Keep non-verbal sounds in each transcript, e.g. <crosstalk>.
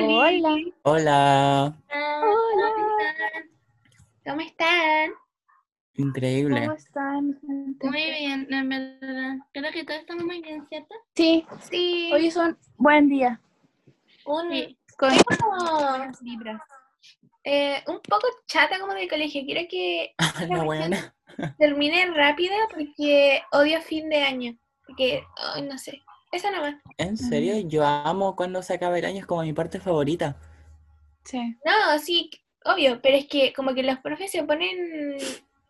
Hola. Hola, Hola. ¿Cómo están? increíble. ¿Cómo están? gente? Muy bien, en verdad. Creo que todos estamos muy bien, ¿cierto? Sí, Sí. hoy es un buen día. un, Sí. Con eh, un poco chata como del colegio. Quiero que <laughs> La buena. termine rápido porque odio fin de año. Porque, ay, no sé. Eso nomás. En serio, yo amo cuando se acaba el año, es como mi parte favorita. Sí. No, sí, obvio. Pero es que como que los profes se ponen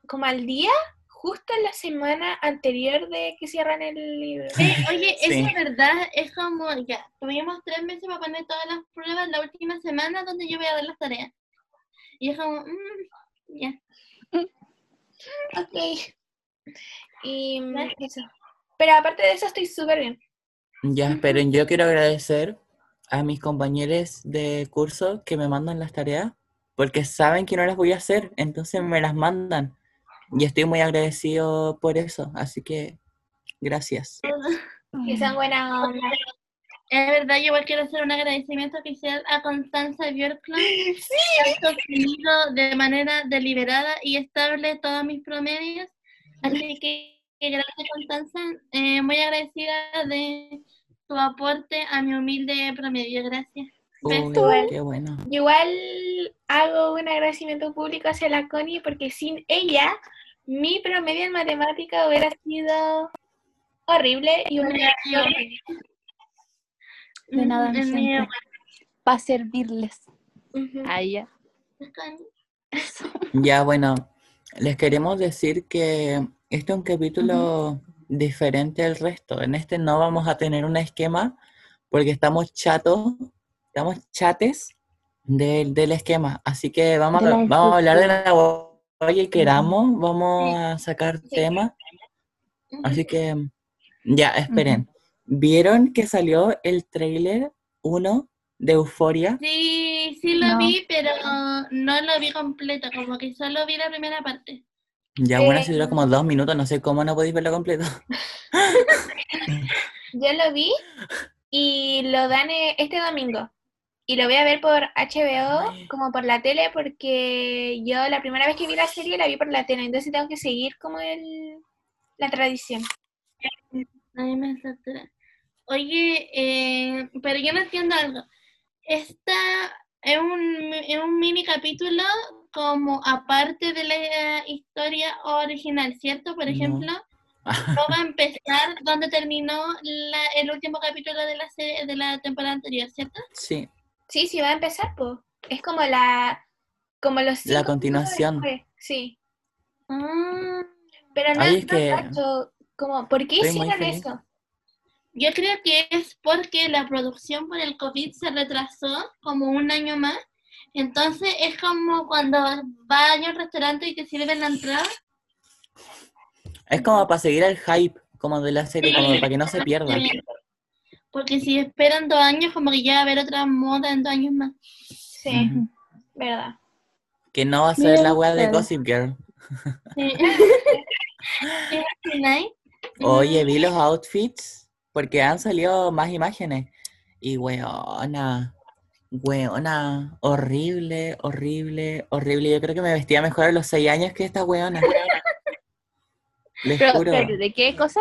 como al día justo en la semana anterior de que cierran el libro. Eh, oye, <laughs> Sí. eso es verdad, es como, ya, tuvimos tres meses para poner todas las pruebas la última semana donde yo voy a dar las tareas. Y es como, mm, ya. Ok. Y eso. Pero aparte de eso estoy súper bien. Ya, esperen, yo quiero agradecer a mis compañeros de curso que me mandan las tareas, porque saben que no las voy a hacer, entonces me las mandan. Y estoy muy agradecido por eso, así que gracias. Que sean buena onda. Es verdad, yo igual quiero hacer un agradecimiento oficial a Constanza Björklund, <laughs> que ha sostenido de manera deliberada y estable todos mis promedios. Así que gracias Constanza, eh, muy agradecida de tu aporte a mi humilde promedio. Gracias. Uy, Igual. qué bueno. Yo igual hago un agradecimiento público hacia la Connie porque sin ella mi promedio en matemática hubiera sido horrible y hubiera sido horrible. De nada. Para servirles. Ujú. A ella. Ya, bueno, les queremos decir que este es un capítulo diferente al resto. En este no vamos a tener un esquema porque estamos chatos, estamos chates del, del esquema. Así que vamos, a, vamos a hablar de la que queramos, vamos Sí. a sacar Sí. temas. Así que, ya, esperen. ¿Vieron que salió el tráiler 1 de Euforia? Sí, sí lo No. vi, pero no lo vi completo, como que solo vi la primera parte. Ya, bueno, Eh, si dura como dos minutos, no sé cómo no podéis verlo completo. <laughs> Yo lo vi y lo dan eh, este domingo. Y lo voy a ver por HBO, como por la tele, porque yo la primera vez que vi la serie la vi por la tele, entonces tengo que seguir como el, la tradición. Oye, eh, pero yo no entiendo algo. Esta es un, es un mini capítulo como aparte de la historia original, ¿cierto? Por ejemplo, <laughs> no va a empezar donde terminó la- el último capítulo de la serie, de la temporada anterior, ¿cierto? Sí. Sí, sí, va a empezar, pues. Es como la. Como los cinco La continuación. Sí. Ah, Pero no, Ay, es no que cacho, como, ¿por qué estoy hicieron feliz. eso? yo creo que es porque la producción por el COVID se retrasó como un año más. Entonces es como cuando vas a un restaurante y te sirven la entrada. Es como para seguir el hype, como de la serie, como para que no se pierda. Porque si esperan dos años, como que ya va a haber otra moda en dos años más. Sí, verdad. Que no va a ser la wea de. Gossip Girl. Sí. <laughs> ¿Es así, nice? Oye, vi los outfits porque han salido más imágenes. Y weona, weona, horrible, horrible, horrible. Yo creo que me vestía mejor a los seis años que esta weona. Les Pero, juro. ¿de qué cosa?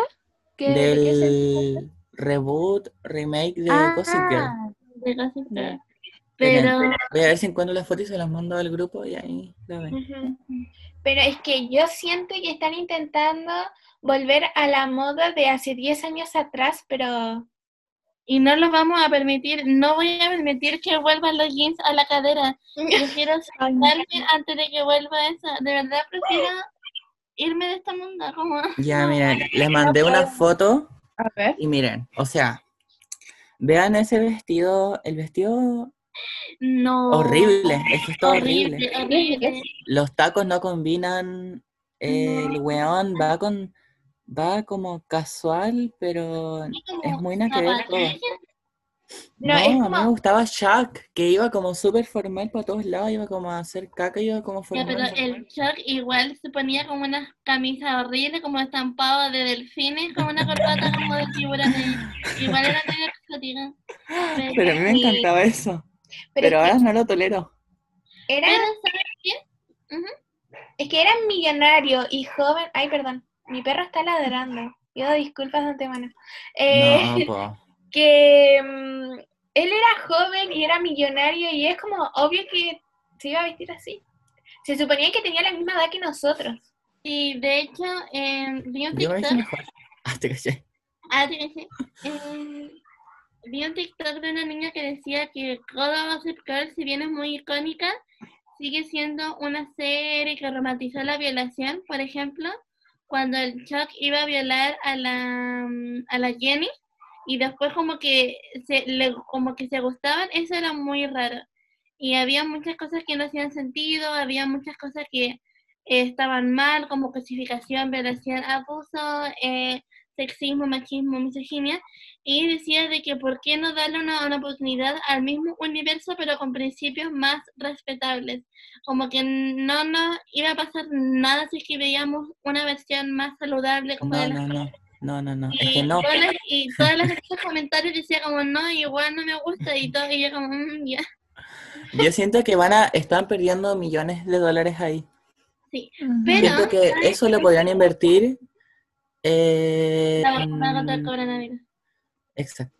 ¿Qué, ¿De qué se- Del reboot, remake de Ah, Gossip Girl. De Gossip Girl. Ya. Pero Voy a ver si encuentro las fotos y se las mando al grupo y ahí la ven. Pero es que yo siento que están intentando volver a la moda de hace 10 años atrás, pero y no lo vamos a permitir, no voy a permitir que vuelvan los jeans a la cadera. Prefiero <laughs> no. saltarme antes de que vuelva eso. De verdad prefiero irme de esta mundo como <laughs> Ya, miren, les mandé una foto A ver. y miren, o sea, vean ese vestido, el vestido no horrible, es que está horrible. horrible, horrible. Los tacos no combinan, el weón va con, va como casual, pero es muy nada que. <laughs> No, a mí me gustaba Shaq, que iba como súper formal para todos lados, iba como a hacer caca, iba como Ya, pero formal. el Chuck igual se ponía como una camisa horrible, como estampado de delfines, como una corbata como de tiburones. <laughs> Igual era medio exótica. Pero a mí me encantaba eso. Pero ahora no lo tolero. era, Pero, ¿sabes qué? es que era millonario y joven. Ay, perdón, mi perro está ladrando. Pido disculpas de antemano. Eh, No, <laughs> que mm, él era joven y era millonario y es como obvio que se iba a vestir así. Se suponía que tenía la misma edad que nosotros. Y de hecho, eh, vi un TikTok. <laughs> Ah, te caché. Ah, te caché. Eh, vi un TikTok de una niña que decía que God Gossip Girl, si bien es muy icónica, sigue siendo una serie que romantizó la violación. Por ejemplo, cuando el Chuck iba a violar a la, mm, a la Jenny y después como que se, le, como que se gustaban, eso era muy raro. Y había muchas cosas que no hacían sentido, había muchas cosas que eh, estaban mal, como cosificación, violación, abuso, eh, sexismo, machismo, misoginia, y decía de que por qué no darle una, una oportunidad al mismo universo, pero con principios más respetables. Como que no nos iba a pasar nada si es que veíamos una versión más saludable como No, de las no, no. No, no, no. Es y, que no. todas las, y todas las esos comentarios decía como no, igual no me gusta y todo, y yo como "Mm, ya. Yo siento que van a, están perdiendo millones de dólares ahí. Pero- Siento que eso lo podrían invertir. eh, La vacuna contra el coronavirus. Exacto.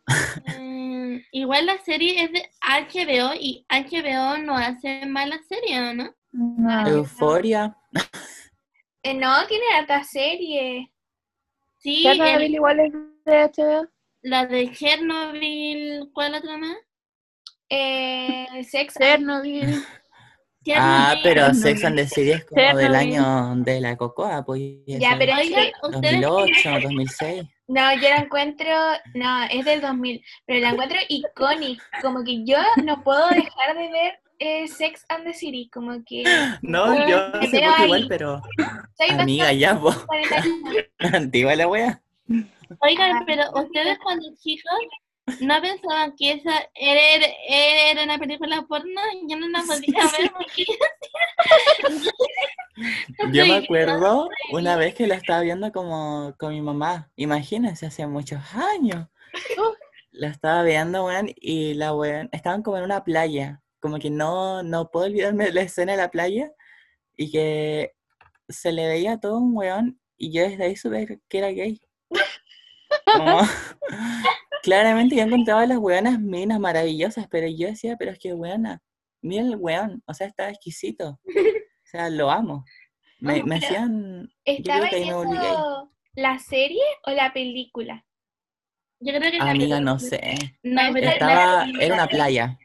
Eh, igual la serie es de HBO y HBO no hace malas series, ¿o ¿no? No. Euforia. Eh, no, tiene harta serie. Sí, Chernobyl el- igual es de HBO. la de Chernobyl, ¿cuál otra más? Eh, Sex Chernobyl. Ah, pero. Sex and the City es como del año de la cocoa, pues. Ya, pero es es Oigan, que- ustedes 2008, 2006. <laughs> No, yo la encuentro, no, es del 2000, pero la encuentro icónica, como que yo no puedo dejar de ver eh, Sex and the City, como que <laughs> No, yo sé poco igual, pero soy amiga, ya. 40 años. <laughs> <laughs> Antigua la wea. Oigan, pero ustedes cuando chicos no pensaban que esa era, era, era una película porno, yo no la podía ver porque Yo me acuerdo una vez que la estaba viendo como con mi mamá. Imagínense, hace muchos años. La estaba viendo, weón, y la weón, estaban como en una playa. Como que no, no puedo olvidarme de la escena de la playa. Y que se le veía a todo un weón. Y yo desde ahí supe que era gay. <laughs> Como- claramente yo encontraba las weonas minas maravillosas, pero yo decía, pero es que weona, mira el weón, o sea, está exquisito. O sea, lo amo. Me, No, me pero hacían. Yo ¿Estaba viendo la serie o la película? yo creo que la Amiga, no sé. No, pero la- Estaba, la- era una playa.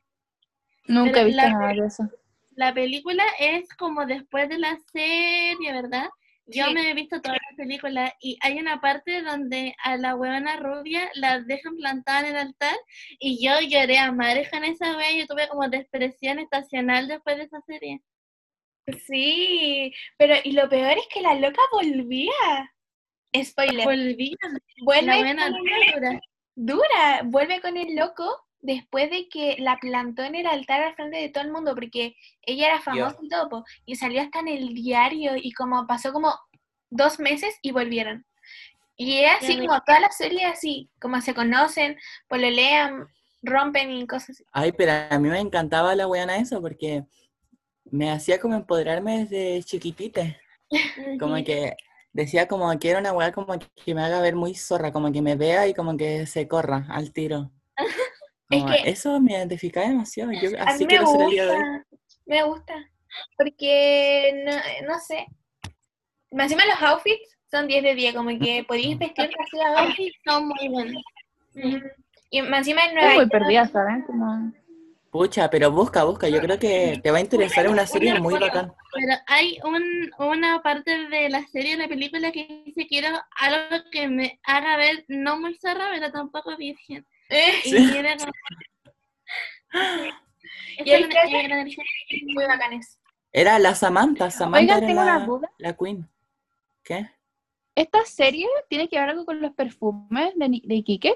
Nunca Pero he visto la- nada de eso. La película es como después de la serie, ¿verdad? Yo Sí. me he visto toda la película y hay una parte donde a la huevona rubia la dejan plantada en el altar y yo lloré a madre con esa wea, yo tuve como depresión estacional después de esa serie. Sí, pero y lo peor es que la loca volvía. Spoiler, Volví a la vuelve buena con dura. dura, vuelve con el loco después de que la plantó en el altar al frente de todo el mundo, porque ella era famosa y todo, po, y salió hasta en el diario y como pasó como dos meses y volvieron. Y es así como toda la serie así, como se conocen, pololean, rompen y cosas así. Ay, pero a mí me encantaba la weona eso porque me hacía como empoderarme desde chiquitita. <laughs> Como que decía como que era una weá como que me haga ver muy zorra, como que me vea y como que se corra al tiro. <laughs> Es Como que- eso me identificaba demasiado. Yo A mí así me quiero ser el día de hoy. gusta, me gusta, porque no, no sé. Más Encima los outfits son 10 de 10, como que <laughs> podéis vestirte así a Los outfits son muy buenos. Ujú. Y más encima en Estoy Nueva muy York, perdida, ¿saben? Como... Pucha, pero busca, busca. Yo creo que te va a interesar una serie muy bacán. Pero hay un, una parte de la serie, de la película, que dice quiero algo que me haga ver no muy zorra, pero tampoco virgen. Eh, Y Sí. era <laughs> como- Y una- una- muy bacanes. Era la Samantha, Samantha Oigan, era tengo una la, duda. la queen. ¿Qué? ¿Esta serie tiene que ver algo con los perfumes de, de Iquique?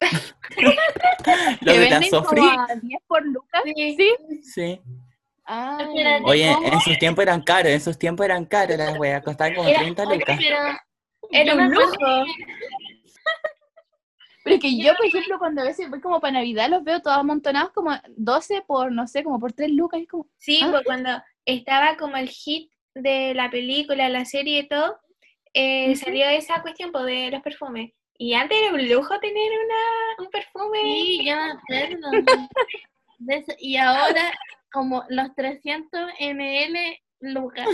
<laughs> Los de la Sofri. como a 10 por lucas. Sí. ¿Sí? Sí. Ah, Espérate. Oye, ¿Cómo? en sus tiempos eran caros, en sus tiempos eran caros las weas, costaban como Era- 30 Oye, lucas. Era me un lujo. Pero que yo, por ejemplo, cuando a veces voy como para Navidad, los veo todos amontonados como 12 por, no sé, como por 3 lucas. Y como, Sí, Ah. pues cuando estaba como el hit de la película, la serie y todo, eh, salió esa cuestión pues, de los perfumes. Y antes era un lujo tener una, un perfume. Sí, yo me acuerdo. <laughs> Y ahora, como los 300 ml lucas,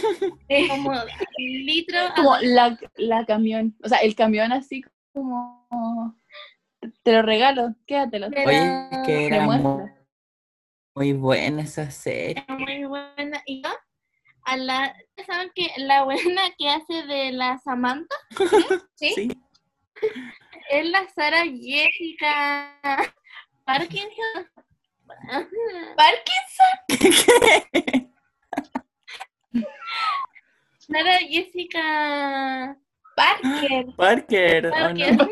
como <laughs> litro. como la, la camión. O sea, el camión así como. Te lo regalo, quédatelo. Pero- Oye, es que era muy, muy buena esa serie. Era muy buena. Y yo, a la, ¿saben que la <laughs> buena que hace de la Samantha ¿Sí? <laughs> Sí. <laughs> es la Sara Jessica Parkinson? Parkinson. Sara Jessica Parker. Parker, ¿o Parker. no?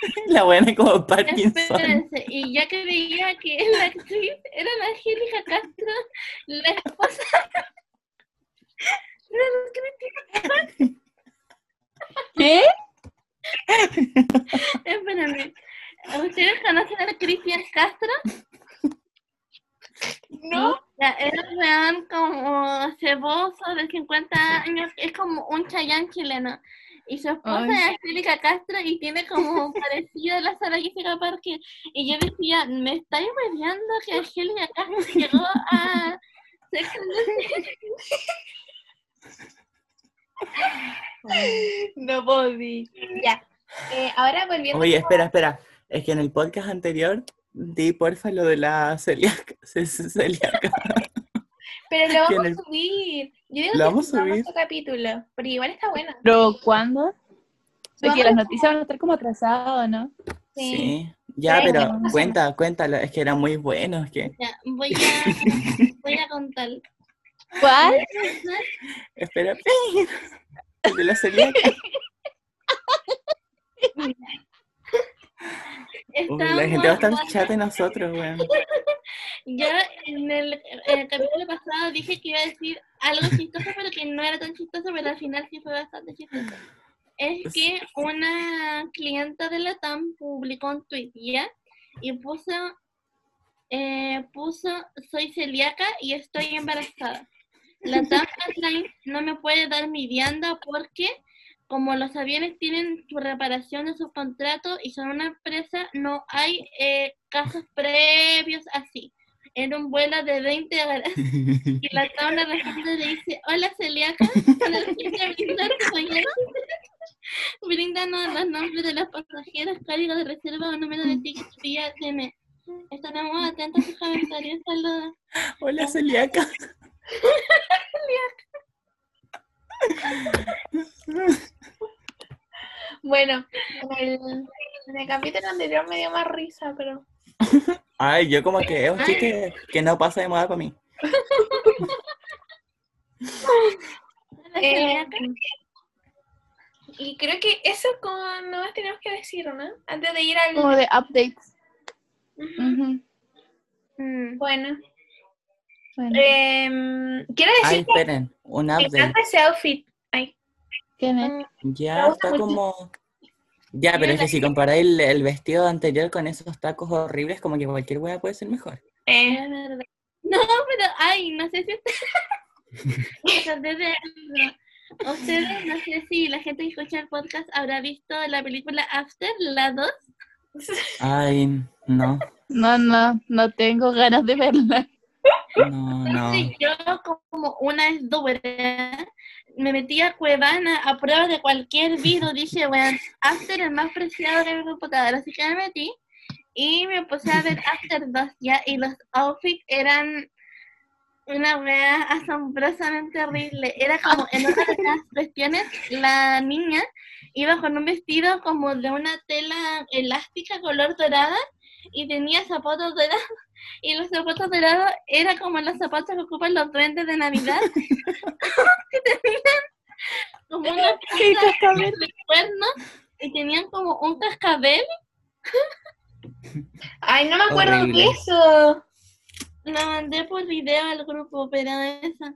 <laughs> La buena como Parkinson. Espérense, y ya que veía que <laughs> la actriz era la Angélica Castro, la esposa de. <laughs> ¿Qué? Espérenme. ¿Ustedes conocen a Cristian Castro? No. Ya, era un weón como ceboso de 50 años, es como un chayán chileno. Y su esposa Ay. es Angélica Castro y tiene como <laughs> parecida a la Sara Jessica Parker. Y yo decía, me estáis mediando que <laughs> Angélica Castro llegó a Sex and the City. <laughs> No podí. Ya. Eh, ahora volviendo. Oye, espera, espera. Es que en el podcast anterior di porfa lo de la celíaca. ce- ce- celíaca. Pero lo <laughs> vamos a subir. Yo digo Lo que vamos a subir. otro capítulo. Porque igual está bueno. ¿Pero cuándo? Porque las noticias van a estar como atrasadas, ¿no? Sí. Sí. Ya, Sí, pero sé. cuenta, cuéntalo. Es que era muy bueno. Es que. Ya, voy a, <laughs> voy a contar. ¿Cuál? Espera. El de la celíaca. Uy, la gente va a estar Estábamos- chat de nosotros, weón. <laughs> Yo en el, en el capítulo pasado dije que iba a decir algo chistoso, pero que no era tan chistoso, pero al final sí fue bastante chistoso. Es que una clienta de la TAM publicó un tweet, ¿ya? Y puso, eh, puso, soy celíaca y estoy embarazada. La TAM Airlines no me puede dar mi vianda porque como los aviones tienen su reparación de sus contratos y son una empresa, no hay eh, casos previos así. Era un vuelo de 20 horas <laughs> y la tabla responde le dice, hola celíaca, ¿para qué te brindar? Bríndanos los nombres de los pasajeros, código de reserva o número de ticket vía DM. Estaremos atentos a sus comentarios. Saludos. Hola, celíaca. <laughs> Bueno, en el, en el capítulo anterior me dio más risa, pero. Ay, yo como que es un chiste que no pasa de moda para mí. Eh, celíaca. y creo que eso como nomás tenemos que decir, ¿no? Antes de ir al. Como de updates. Mm. Bueno. Bueno, em, quiero Ay, decir que esperen, un me update. encanta ese outfit. Ay, me Ya está mucho. como... Ya, pero es que si comparáis el, el vestido anterior con esos tacos horribles, como que cualquier hueá puede ser mejor. eh, Es verdad. No, pero, ay, no sé si ustedes, <laughs> ustedes, ustedes, no sé si la gente que escucha el podcast habrá visto la película After, la 2. Ay, no, No, no, no tengo ganas de verla. No, no. Entonces yo como una dura, me metí a Cuevana a prueba de cualquier video, <laughs> dije, bueno, After es más preciado que mi computadora, así que me metí y me puse a ver <laughs> After 2 ya, y los outfits eran una wea asombrosamente horrible. Era como en una de las <laughs> cuestiones, la niña iba con un vestido como de una tela elástica color dorada y tenía zapatos dorados. Y los zapatos dorados eran como los zapatos que ocupan los duendes de Navidad. que <laughs> <laughs> tenían como una <laughs> ¿Qué punta cascabel? de cuernos y tenían como un cascabel. Ay, no me acuerdo Horrible. de eso. La mandé por video al grupo, pero esa.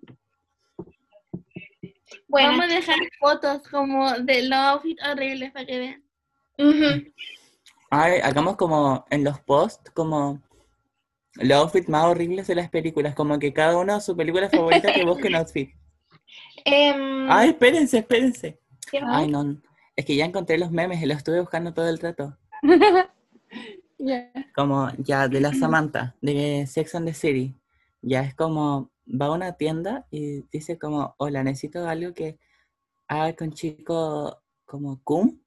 Bueno, Vamos a dejar fotos como de los outfits horribles para que vean. ujú. Ay, hagamos como en los posts, como los outfits más horribles de las películas, como que cada uno su película favorita que busque un <laughs> outfit. Em, Ay, espérense, espérense. Ay, no, es que ya encontré los memes y los estuve buscando todo el rato. <laughs> Como ya de la Samantha, de Sex and the City. Ya es como, va a una tienda y dice como, hola, necesito algo que haga con chico como cum.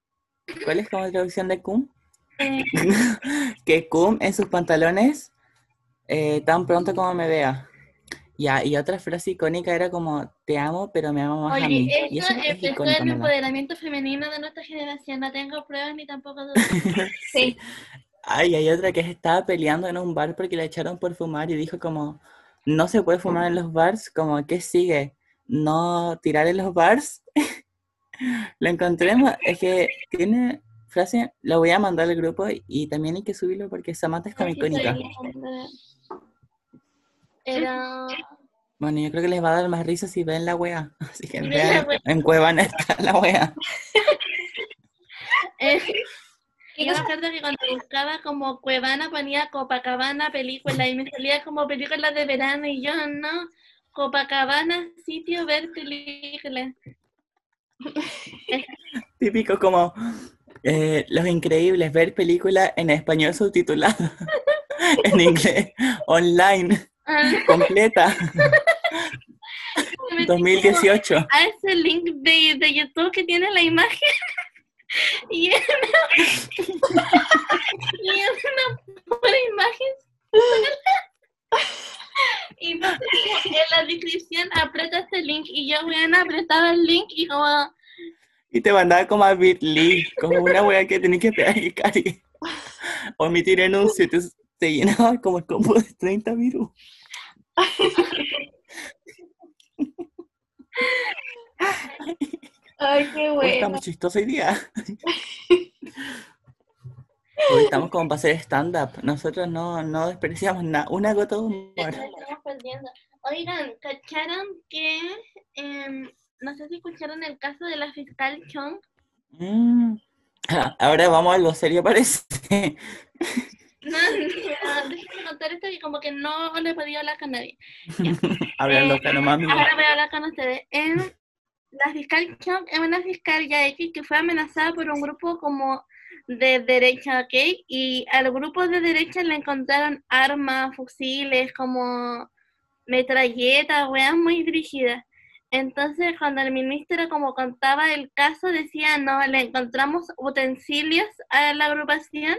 ¿Cuál es como la traducción de cum? Eh, <laughs> que cum en sus pantalones eh, tan pronto como me vea. Ya, y otra frase icónica era como, te amo, pero me amo más a mí. Oye, Y esto eso es, esto icónico, el ¿no? empoderamiento femenino de nuestra generación. No tengo pruebas ni tampoco dudas. <laughs> sí. Ay, hay otra que estaba peleando en un bar porque la echaron por fumar y dijo como, no se puede fumar en los bars, como, ¿qué sigue? ¿No tirar en los bars? <laughs> Lo encontremos, es que tiene frase, lo voy a mandar al grupo y también hay que subirlo porque Samantha es como icónica. Era... Bueno, yo creo que les va a dar más risa si ven la wea. <laughs> Así que vean, la wea. en Cuevana está la wea. <laughs> Eh, ¿Qué yo me cosa? acuerdo que cuando buscaba como Cuevana ponía Copacabana película y me salía como películas de verano y yo no, Copacabana sitio ver películas. <laughs> Típico como eh, Los Increíbles, ver película en español subtitulado, en inglés, online, completa, me metí 2018. a ese link de, de YouTube que tiene la imagen <laughs> y es una, <laughs> y es una pura imagen <laughs> y como en la descripción aprieta este link y yo voy a apretar el link y como Y te mandaba como a Bitly, como una wea que tenía que pegar y cari. Omitir anuncio, y te, te llenaba como el combo de 30 virus. <laughs> Ay, qué Hoy bueno. estamos chistosos hoy día. <laughs> Hoy estamos como para hacer stand-up. Nosotros no, no despreciamos nada, una gota de humor. nos estamos perdiendo. Oigan, ¿cacharon que em, no sé si escucharon el caso de la fiscal Chong? Mm. Ah, Ahora vamos a algo serio, parece. <laughs> No, no, déjenme contar esto que como que no le he podido hablar con nadie. <laughs> Hablando Eh, nomás, mi Ahora voy a hablar con ustedes. En, la fiscal Chong es una fiscal ya X que fue amenazada por un grupo como de derecha, ¿ok? Y al grupo de derecha le encontraron armas, fusiles, como metralletas, weas muy dirigidas. Entonces, cuando el ministro como contaba el caso, decía, no, le encontramos utensilios a la agrupación,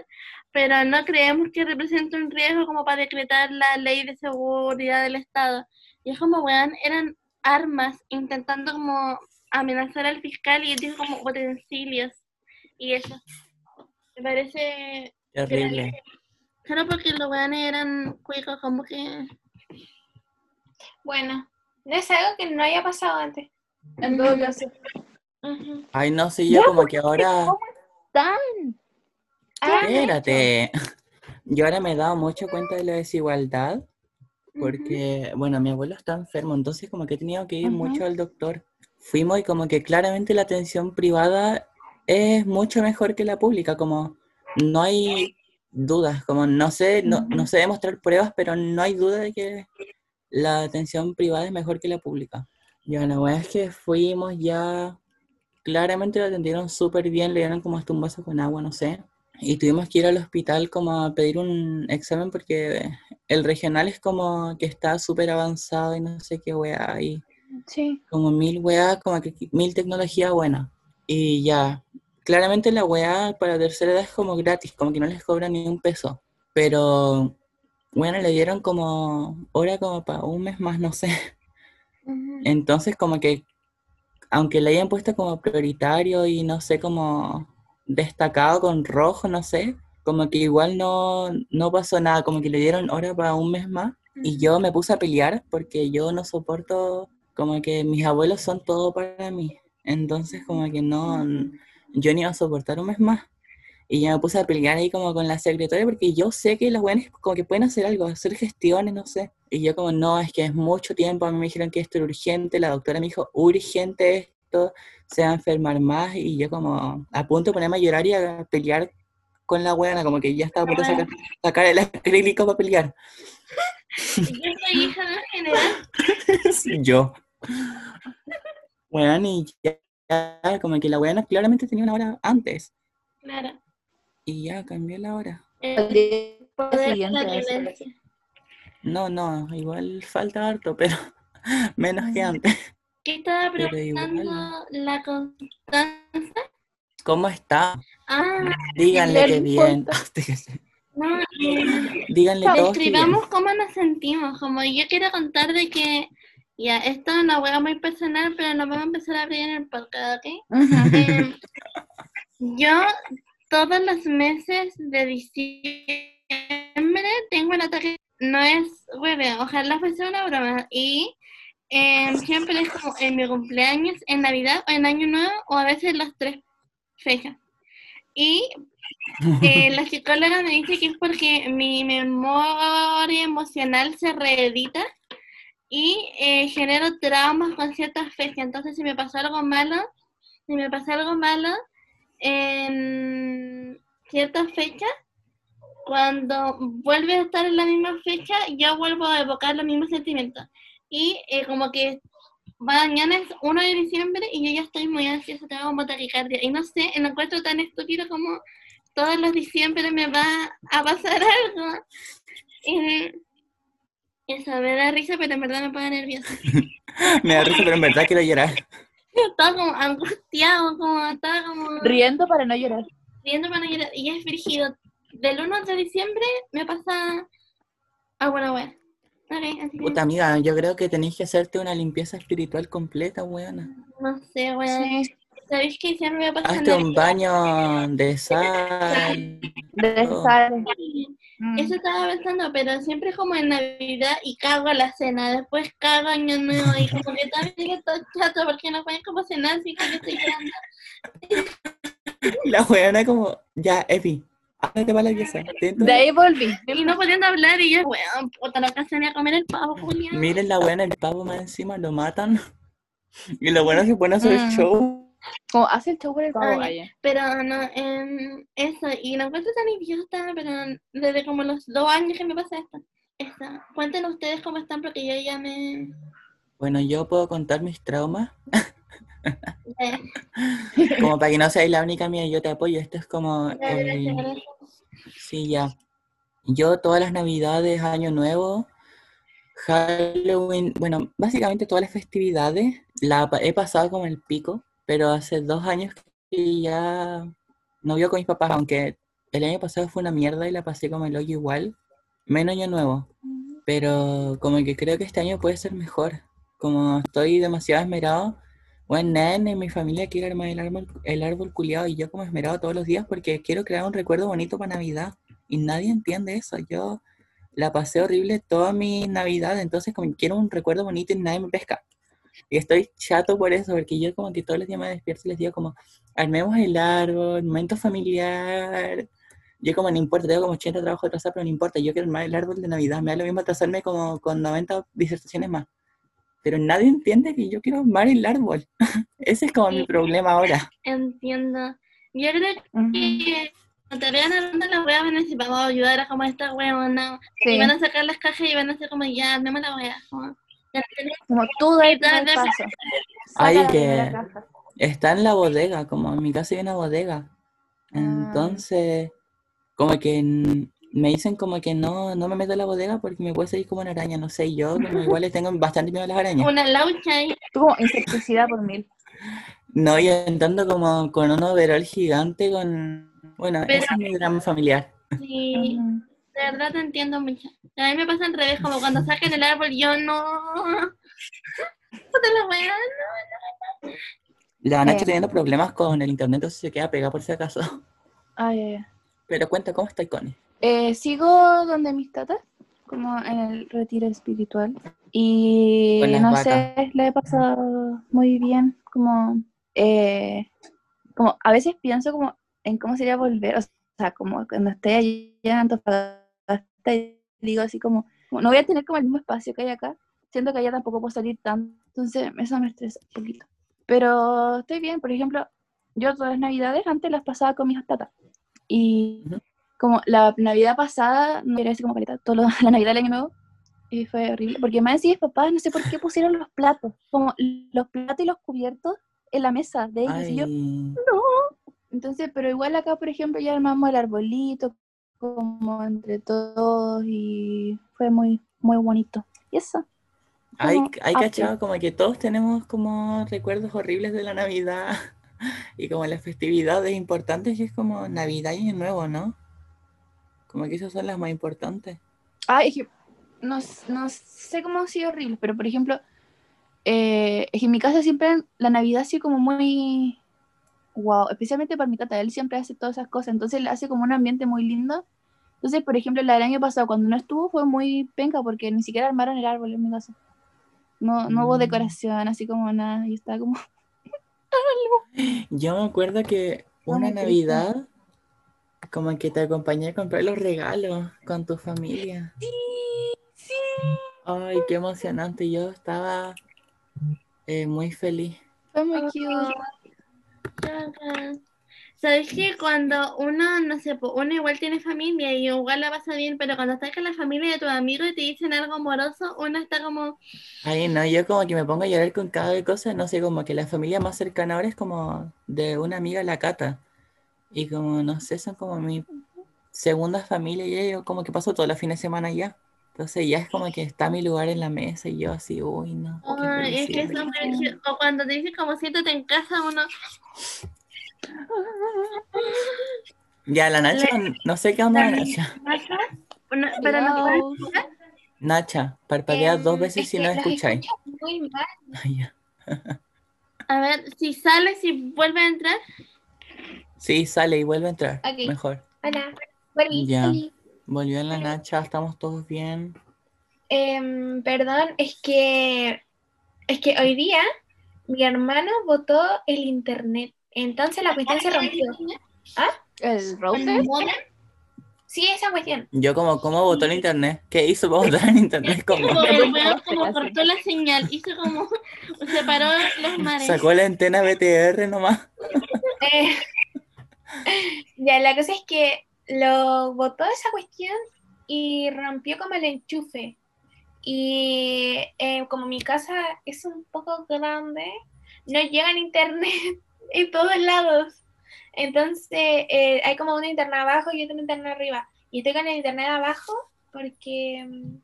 pero no creemos que represente un riesgo como para decretar la ley de seguridad del Estado. Y es como, weón, eran armas intentando como amenazar al fiscal y él dijo como utensilios. Y eso. Me parece... Terrible. Solo porque los weones eran cuicos como que... Bueno, no es algo que no haya pasado antes. En todo caso. Ay, no sé, yo como que ahora... ¿Tan? Ah, Espérate. Yo ahora me he dado mucho cuenta de la desigualdad porque, bueno, mi abuelo está enfermo, entonces como que he tenido que ir mucho al doctor. Fuimos y como que claramente la atención privada es mucho mejor que la pública, como no hay dudas, como no sé, no, no sé demostrar pruebas, pero no hay duda de que la atención privada es mejor que la pública. Ya, la verdad es que fuimos ya, claramente lo atendieron súper bien, le dieron como hasta un vaso con agua, no sé. Y tuvimos que ir al hospital como a pedir un examen porque el regional es como que está súper avanzado y no sé qué weá, y Sí. como mil weá, como que mil tecnología buena. Y ya, claramente la weá para tercera edad es como gratis, como que no les cobran ni un peso. Pero, bueno, le dieron como hora como para un mes más, no sé. Entonces, como que, aunque le hayan puesto como prioritario y no sé, como destacado con rojo, no sé, como que igual no, no pasó nada, como que le dieron hora para un mes más. Y yo me puse a pelear porque yo no soporto, como que mis abuelos son todo para mí. Entonces, como que no, yo ni iba a soportar un mes más. Y ya me puse a pelear ahí como con la secretaria porque yo sé que los buenos como que pueden hacer algo, hacer gestiones, no sé. Y yo como, no, es que es mucho tiempo, a mí me dijeron que esto era urgente, la doctora me dijo, urgente esto, se va a enfermar más. Y yo como, a punto de ponerme a llorar y a pelear con la weona, como que ya estaba por sacar, sacar el acrílico para pelear. Yo soy hija de un general. <laughs> Sí, yo. Weón, y ya, ya, como que la weona claramente tenía una hora antes. Claro. Y ya cambió la hora. El día poder de siguiente la violencia. No, no, igual falta harto, pero <laughs> menos que antes. ¿Qué estaba preguntando la Constanza? ¿Cómo está? Ah, Díganle ¿Qué que bien. <laughs> no, eh, Díganle todos que bien. describamos cómo nos sentimos. Como yo quiero contar de que, ya, esto es una hueá muy personal, pero nos vamos a empezar a abrir en el podcast, ¿ok? Eh, yo todos los meses de diciembre tengo un ataque. No es hueve, ojalá fuese una broma. Y eh, siempre es como en mi cumpleaños, en Navidad o en Año Nuevo, o a veces las tres fechas. Y eh, <laughs> la psicóloga me dice que es porque mi memoria emocional se reedita y eh, genero traumas con ciertas fechas. Entonces, si me pasó algo malo, si me pasó algo malo en ciertas fechas, cuando vuelve a estar en la misma fecha, yo vuelvo a evocar los mismos sentimientos. Y eh, como que mañana es 1 de diciembre y yo ya estoy muy ansiosa, tengo como taquicardia. Y no sé, lo encuentro tan estúpido como todos los diciembre me va a pasar <laughs> algo. Y eso me da risa, pero en verdad me pone nerviosa. <laughs> Me da risa, pero en verdad quiero llorar. Estaba como angustiado, como estaba como Riendo para no llorar. riendo para no llorar. Y es frigido. Del 1 de diciembre me pasa a buena wea. Así Puta amiga, yo creo que tenéis que hacerte una limpieza espiritual completa, weona. no sé. Sí, ¿Sabéis que siempre me pasa Hazte un baño de sal. de sal. Mm. Eso estaba pensando, pero siempre como en Navidad y cago la cena, después cago año nuevo y como que también estoy chato porque no pueden como cenar así que yo estoy llorando. <laughs> La weona como, ya, Epi, la pieza. Dentro- De ahí volví. Y no pudiendo hablar y yo, weón, puta, no alcancé ni a comer el pavo, Julián. Miren la weona, el pavo más encima, lo matan. <laughs> Y la weona se pone a hacer Mm. show. Como hace el show por el pavo, Ay. Pero no, em, eso, y no encuentro tan idiota, pero desde como los dos años que me pasa esto. Eso. Cuéntenos ustedes cómo están, porque yo ya me... Bueno, yo puedo contar mis traumas, eh, <laughs> <laughs> como para que no seáis la única mía, yo te apoyo. Esto es como, eh, sí, ya. Yo todas las navidades, año nuevo, Halloween, bueno, básicamente todas las festividades, la he pasado como el pico, pero hace dos años que ya no vivo con mis papás, aunque el año pasado fue una mierda y la pasé como el hoyo igual, menos año nuevo. Pero como que creo que este año puede ser mejor. Como estoy demasiado esmerado, bueno, nadie en mi familia quiere armar el árbol, el árbol culiado y yo como esmerado todos los días porque quiero crear un recuerdo bonito para Navidad. Y nadie entiende eso. Yo la pasé horrible toda mi Navidad, entonces como quiero un recuerdo bonito y nadie me pesca. Y estoy chato por eso, porque yo como que todos los días me despierto y les digo como, armemos el árbol, momento familiar. Yo como no importa, tengo como 80 trabajos atrasados, pero no importa, yo quiero armar el árbol de Navidad. Me da lo mismo atrasarme como con 90 disertaciones más. Pero nadie entiende que yo quiero armar el árbol. <laughs> Ese es como mi problema ahora. Entiendo. Yo creo que cuando te vean hablando las weas van a decir, vamos a ayudar a como esta weona. Y Sí. van a sacar las cajas y van a hacer como, ya, armemos la wea. Como, Como tú da el paso. Ay, que-. Está en la bodega, como en mi casa hay una bodega. Entonces, como que me dicen como que no, no me meto en la bodega porque me puede salir como una araña, no sé, yo como igual le tengo bastante miedo a las arañas. Una laucha ahí. Tú como insecticida por mil. No, y andando como con un overol gigante con... Bueno, Pero- ese es mi drama familiar. Y Ujú. de verdad te entiendo mucho. A mí me pasa al revés, como cuando saquen el árbol, yo no. Puta la wea, no. La Nacho Eh. teniendo problemas con el internet, entonces se queda pegada por si acaso. Ay, ay, ay. Pero cuenta, ¿cómo estás, Connie? Eh, sigo donde mis tatas, como en el retiro espiritual. Y no vacas. sé, la he pasado muy bien. Como, eh, como a veces pienso como en cómo sería volver. O sea, como cuando esté allá en Antofagasta y digo así como, no voy a tener como el mismo espacio que hay acá. Siento que allá tampoco puedo salir tanto. Entonces, eso me estresa un poquito. Pero estoy bien, por ejemplo, yo todas las navidades antes las pasaba con mis tatas. Y Ujú. Como la Navidad pasada, no era así como caleta, todo lo- <laughs> la Navidad del año nuevo, y fue horrible. Porque más decía papás, no sé por qué pusieron los platos, como los platos y los cubiertos en la mesa de ellos. Y yo, Ay, entonces, pero igual acá, por ejemplo, ya armamos el arbolito, como entre todos, y fue muy, muy bonito. Y eso. hay, hay cachado como que todos tenemos como recuerdos horribles de la Navidad <laughs> y como las festividades importantes que es como Navidad y Año Nuevo, ¿no? Como que esas son las más importantes. Ah, es que no, no sé cómo ha sido horrible, pero por ejemplo, eh, es que en mi casa siempre la Navidad ha sido como muy wow, especialmente para mi tata, él siempre hace todas esas cosas, entonces le hace como un ambiente muy lindo. Entonces, por ejemplo, la del año pasado, cuando no estuvo, fue muy penca porque ni siquiera armaron el árbol en mi casa. No, no hubo Mm. decoración, así como nada, y estaba como, <laughs> Yo me acuerdo que una triste. Navidad como que te acompañé a comprar los regalos con tu familia. sí, Ay, qué emocionante. Yo estaba eh, muy feliz. fue muy cute. ¿Sabes que cuando uno, no sé, po, uno igual tiene familia y igual la pasa bien, pero cuando estás con la familia de tus amigos y te dicen algo amoroso, uno está como, Ay, no, yo como que me pongo a llorar con cada cosa, no sé, como que la familia más cercana ahora es como de una amiga, la Cata. Y como, no sé, son como mi segunda familia y yo como que paso todos los fines de semana allá. Entonces ya es como que está mi lugar en la mesa y yo así, uy, no. "Ay, es que felicidad". eso me dice-". o cuando te dicen como siéntate en casa, uno, Ya, la Nacha, no sé qué onda la Nacha. "Nacha", pero no. Nacha, parpadea dos Em, veces es si no escucháis. escucho muy mal. <laughs> Ay, ya. a ver, si sale, si vuelve a entrar, Sí, sale y vuelve a entrar. Mejor. Hola, volví, Ya. Volvió en la Nacha, estamos todos bien. Em, perdón, es que es que hoy día mi hermano botó el internet, entonces la cuestión se rompió. ¿El router? Sí, esa cuestión. Yo como, ¿cómo botó el internet? ¿Qué hizo para botar el internet? <laughs> Como como el cortó la señal, hizo como, <laughs> separó los mares. sacó la antena BTR nomás. <laughs> Eh, ya, la cosa es que lo botó esa cuestión y rompió como el enchufe. Y eh, como mi casa es un poco grande, no llega el internet <laughs> en todos lados. Entonces eh, hay como una internet abajo y otra internet arriba. Y estoy con el internet abajo porque mm,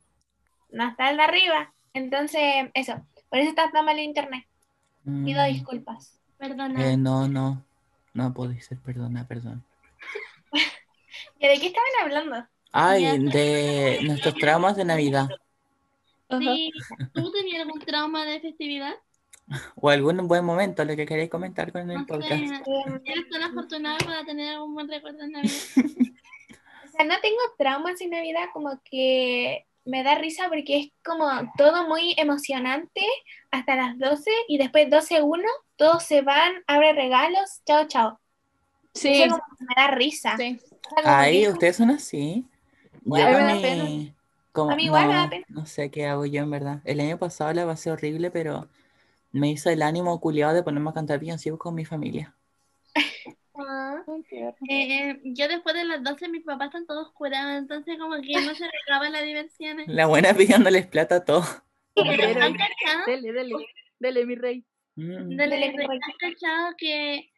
no está el de arriba. Entonces, eso. Por eso está tan mal el internet. Pido Mm, disculpas. Perdona. eh, no, no. No puede ser, perdona, perdón. <laughs> ¿Y de qué estaban hablando? Ay, de nuestros traumas de Navidad. Sí, ¿Tú tenías algún trauma de festividad? O algún buen momento, lo que queréis comentar con el No podcast. sé, ¿Eres tan afortunado para tener algún buen recuerdo en Navidad? <laughs> O sea, no tengo traumas en Navidad, como que me da risa porque es como todo muy emocionante hasta las 12 y después 12.1, todos se van, abre regalos, chao, chao. Sí, Eso como que me da risa. sí. Ay, ustedes son así. Bueno, mi- como- A mí igual me da no, pena. no sé qué hago yo en verdad. El año pasado la pasé horrible, pero me hizo el ánimo culiado de ponerme a cantar villancicos con mi familia. <laughs> Ah, Eh, yo después de las 12 mis papás están todos curados, entonces como que no se acaba la diversión. <laughs> La buena pidiéndoles plata a todos. Han cachado, Dele, dele, dele, mi rey. Mm. de Dale, la- Nicole. han cachado que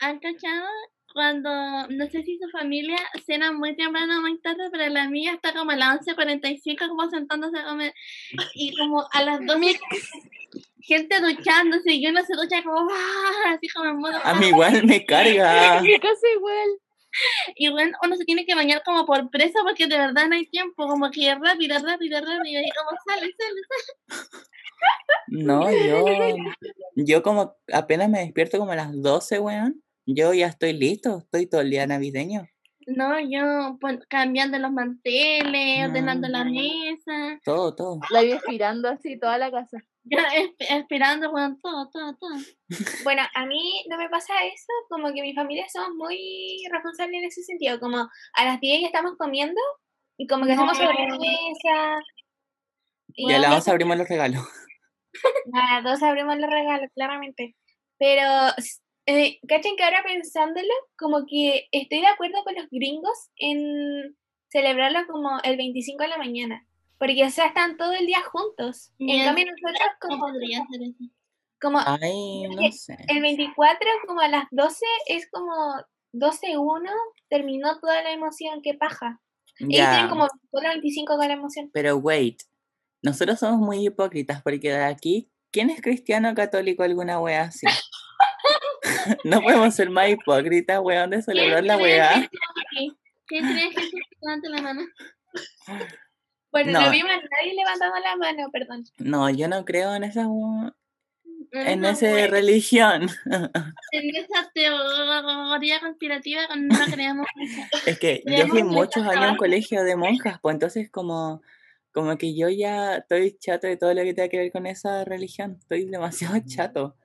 han cachado cuando, no sé si su familia cena muy temprano o muy tarde, pero la mía está como a las 11.45 como sentándose a comer y como a las 12 gente duchándose y uno se ducha como ¡ah! así como en modo A mí igual me carga. <laughs> Mi casa igual. y bueno, uno se tiene que bañar como por presa porque de verdad no hay tiempo, como que rápido, rápido, rápido y como sale, sale, sale. No, <laughs> yo, yo como apenas me despierto como a las 12, weón. Yo ya estoy listo, estoy todo el día navideño. No, yo pon- cambiando los manteles, ordenando la Mm. mesa, Todo, todo. La vi girando así toda la casa. Esp- esperando, bueno, todo, todo, todo. Bueno, a mí no me pasa eso, como que mi familia somos muy responsables en ese sentido, como a las 10 ya estamos comiendo y como que hacemos sobremesa. y Y a las ya 11 abrimos los regalos. <laughs> A las 12 abrimos los regalos, claramente. Pero Eh, ¿Cachen que ahora pensándolo, como que estoy de acuerdo con los gringos en celebrarlo como el 25 de la mañana? Porque, o sea, están todo el día juntos. En cambio, nosotros No como, podría hacer eso. como Ay, no sé. el 24, como a las 12, es como 12-1, terminó toda la emoción, qué paja. Ellos Ya, tienen como solo 25 con la emoción. pero wait. Nosotros somos muy hipócritas porque de aquí, ¿quién es cristiano o católico alguna wea así? <laughs> no podemos ser más hipócritas, weón, de celebrar la ¿Quién cree wea. ¿Quién cree que levante la mano? <laughs> Bueno, no, No. vimos a nadie levantando la mano, perdón. No, yo no creo en esa en esa religión. en esa teoría conspirativa con no creemos. <laughs> Es que <laughs> yo fui muchos años en cosas. colegio de monjas, pues entonces como, como que yo ya estoy chato de todo lo que tenga que ver con esa religión. Estoy demasiado chato.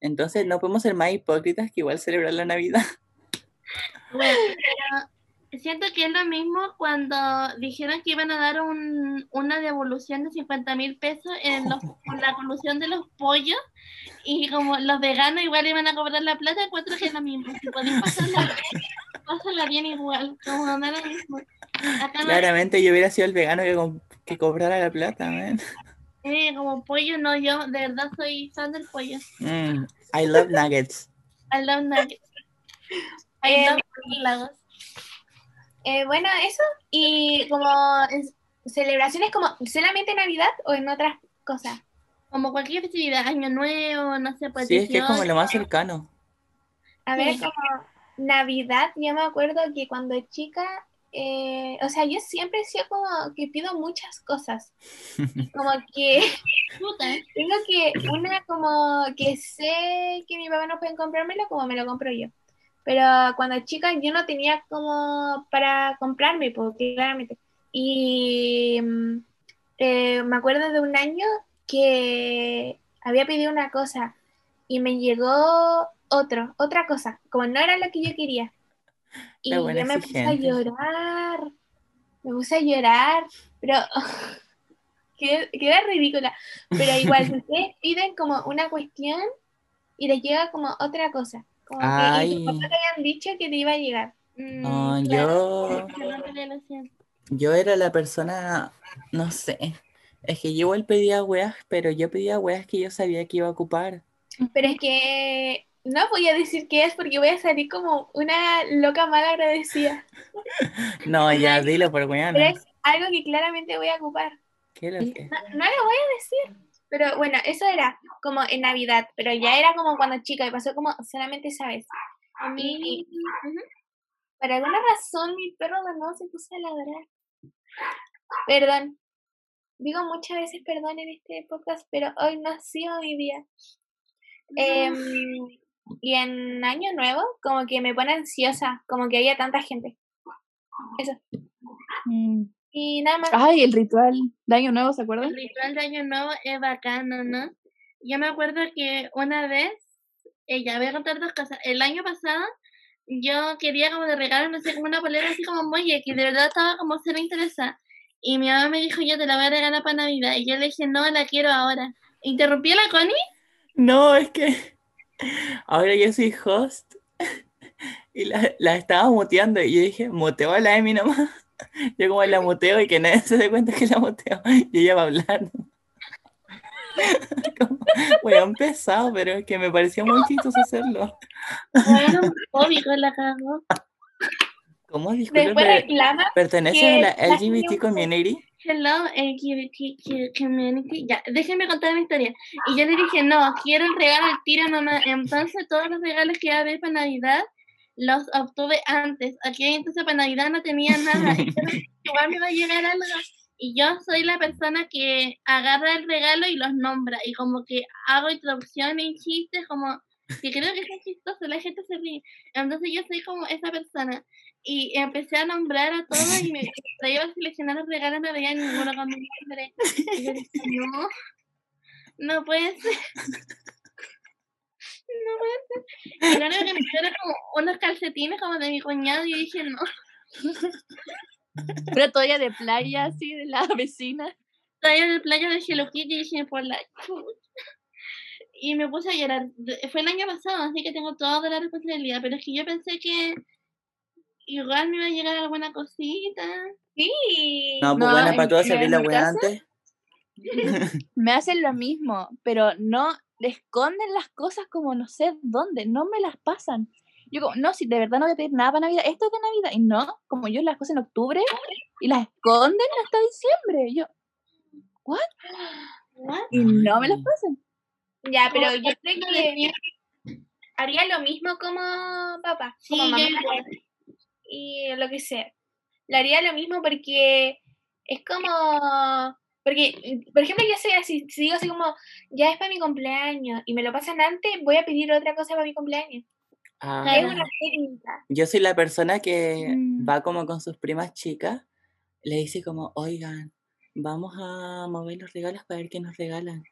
Entonces no podemos ser más hipócritas que igual celebrar la Navidad. Bueno, pero siento que es lo mismo cuando dijeron que iban a dar un, una devolución de 50 mil pesos en los, <laughs> por la colusión de los pollos y como los veganos igual iban a cobrar la plata, encuentro que es lo mismo. Si podéis pasarla bien, pásala bien igual, como no es lo mismo. Acá no Claramente yo hubiera sido el vegano que, que cobrara la plata, man. eh, como pollo, no, yo de verdad soy fan del pollo. Mm, I love nuggets. I love nuggets. I Eh, love lagos. Eh, bueno, eso. Y como es- celebraciones como solamente Navidad o en otras cosas. Como cualquier festividad, año nuevo, no sé, pues Sí, es que es como 18. lo más cercano. A ver, Sí. como Navidad, yo me acuerdo que cuando chica, eh, o sea, yo siempre he sido como que pido muchas cosas. <laughs> Como que Puta. tengo que, una como que sé que mi papá no puede comprármelo, como me lo compro yo. Pero cuando chica yo no tenía como para comprarme, porque claramente. Y mm, eh, me acuerdo de un año que había pedido una cosa y me llegó otro, otra cosa, como no era lo que yo quería. Y yo me puse a llorar, me puse a llorar, pero <laughs> quedé, quedé ridícula. Pero igual, si <laughs> ustedes piden como una cuestión y les llega como otra cosa. Como que, y Ay. tus papás te habían dicho que te iba a llegar. Mm, No, claro. yo, Que yo era la persona, no sé. Es que yo igual pedía weas, pero yo pedía weas que yo sabía que iba a ocupar. Pero es que no voy a decir qué es porque voy a salir como una loca mal agradecida. <laughs> No, ya, dilo por Pero weana. es algo que claramente voy a ocupar. ¿Qué es lo que? No, no lo voy a decir. Pero bueno, eso era como en Navidad, pero ya era como cuando chica y pasó como solamente esa vez. A mí, Y por alguna razón mi perro de nuevo se puso a ladrar. Perdón. Digo muchas veces perdón en este podcast, pero hoy no ha sido mi día. Em, y en Año Nuevo, como que me pone ansiosa, como que haya tanta gente. Eso. Mm. Y nada más. Ay, el ritual de Año Nuevo, ¿se acuerdan? El ritual de Año Nuevo es bacano, ¿no? Yo me acuerdo que una vez, ella, voy a contar dos cosas. El año pasado, yo quería como de regalo, no sé, como una polera así como muy que de verdad estaba como cero interesada. Y mi mamá me dijo, yo te la voy a regalar para Navidad. Y yo le dije, no, la quiero ahora. ¿Interrumpí a la Connie? No, es que ahora yo soy host <laughs> y la, la estaba muteando y yo dije, muteo a la Emi nomás. Yo como la <laughs> muteo y que nadie se dé cuenta que la muteo y ella va a hablar. <laughs> Como, Weón pesado, pero es que me pareció muy chistoso hacerlo. Bueno, homofóbico la cagó. ¿Cómo? Después pero reclama ¿perteneces que a la la LGBT gente- community? Hello, que- community. Ya, déjenme contar mi historia. Y yo le dije, no, quiero el regalo al tiro, mamá. Entonces, todos los regalos que iba a haber para Navidad los obtuve antes. Aquí, entonces, para Navidad no tenía <laughs> nada. Y yo dije, igual me va a llegar algo. Y yo soy la persona que agarra el regalo y los nombra. Y como que hago introducciones y chistes, como que creo que es chistoso, la gente se ríe. Entonces, yo soy como esa persona. Y empecé a nombrar a todos y me <laughs> me iba a seleccionar los regalos, no veía ninguno con mi nombre. Y yo dije, no, no puede ser. <laughs> No puede ser. Y lo único que me quedó era como unos calcetines como de mi cuñado y yo dije, no. Una toalla de playa así de la vecina. Todavía en el playa de Hello Kitty y dije, por la y me puse a llorar. De- Fue el año pasado, así que tengo toda la responsabilidad, pero es que yo pensé que igual me iba a llegar alguna cosita. Sí. No, pues No, bueno, para todos en salir la weá antes. <laughs> Me hacen lo mismo, pero no le esconden las cosas como no sé dónde, no me las pasan. Yo como, no, si de verdad no voy a pedir nada para Navidad, esto es de Navidad, y no, como yo las cosas en octubre y las esconden hasta diciembre, y yo, ¿What? y no me las pasan. Ya, pero yo creo que haría lo mismo como papá, Sí, como mamá y lo que sea. Le haría lo mismo porque es como... Porque, por ejemplo, yo soy así, si digo así como, ya es para mi cumpleaños y me lo pasan antes, voy a pedir otra cosa para mi cumpleaños. Ah, Es una técnica. yo soy la persona que Mm. va como con sus primas chicas, le dice como, oigan, vamos a mover los regalos para ver qué nos regalan.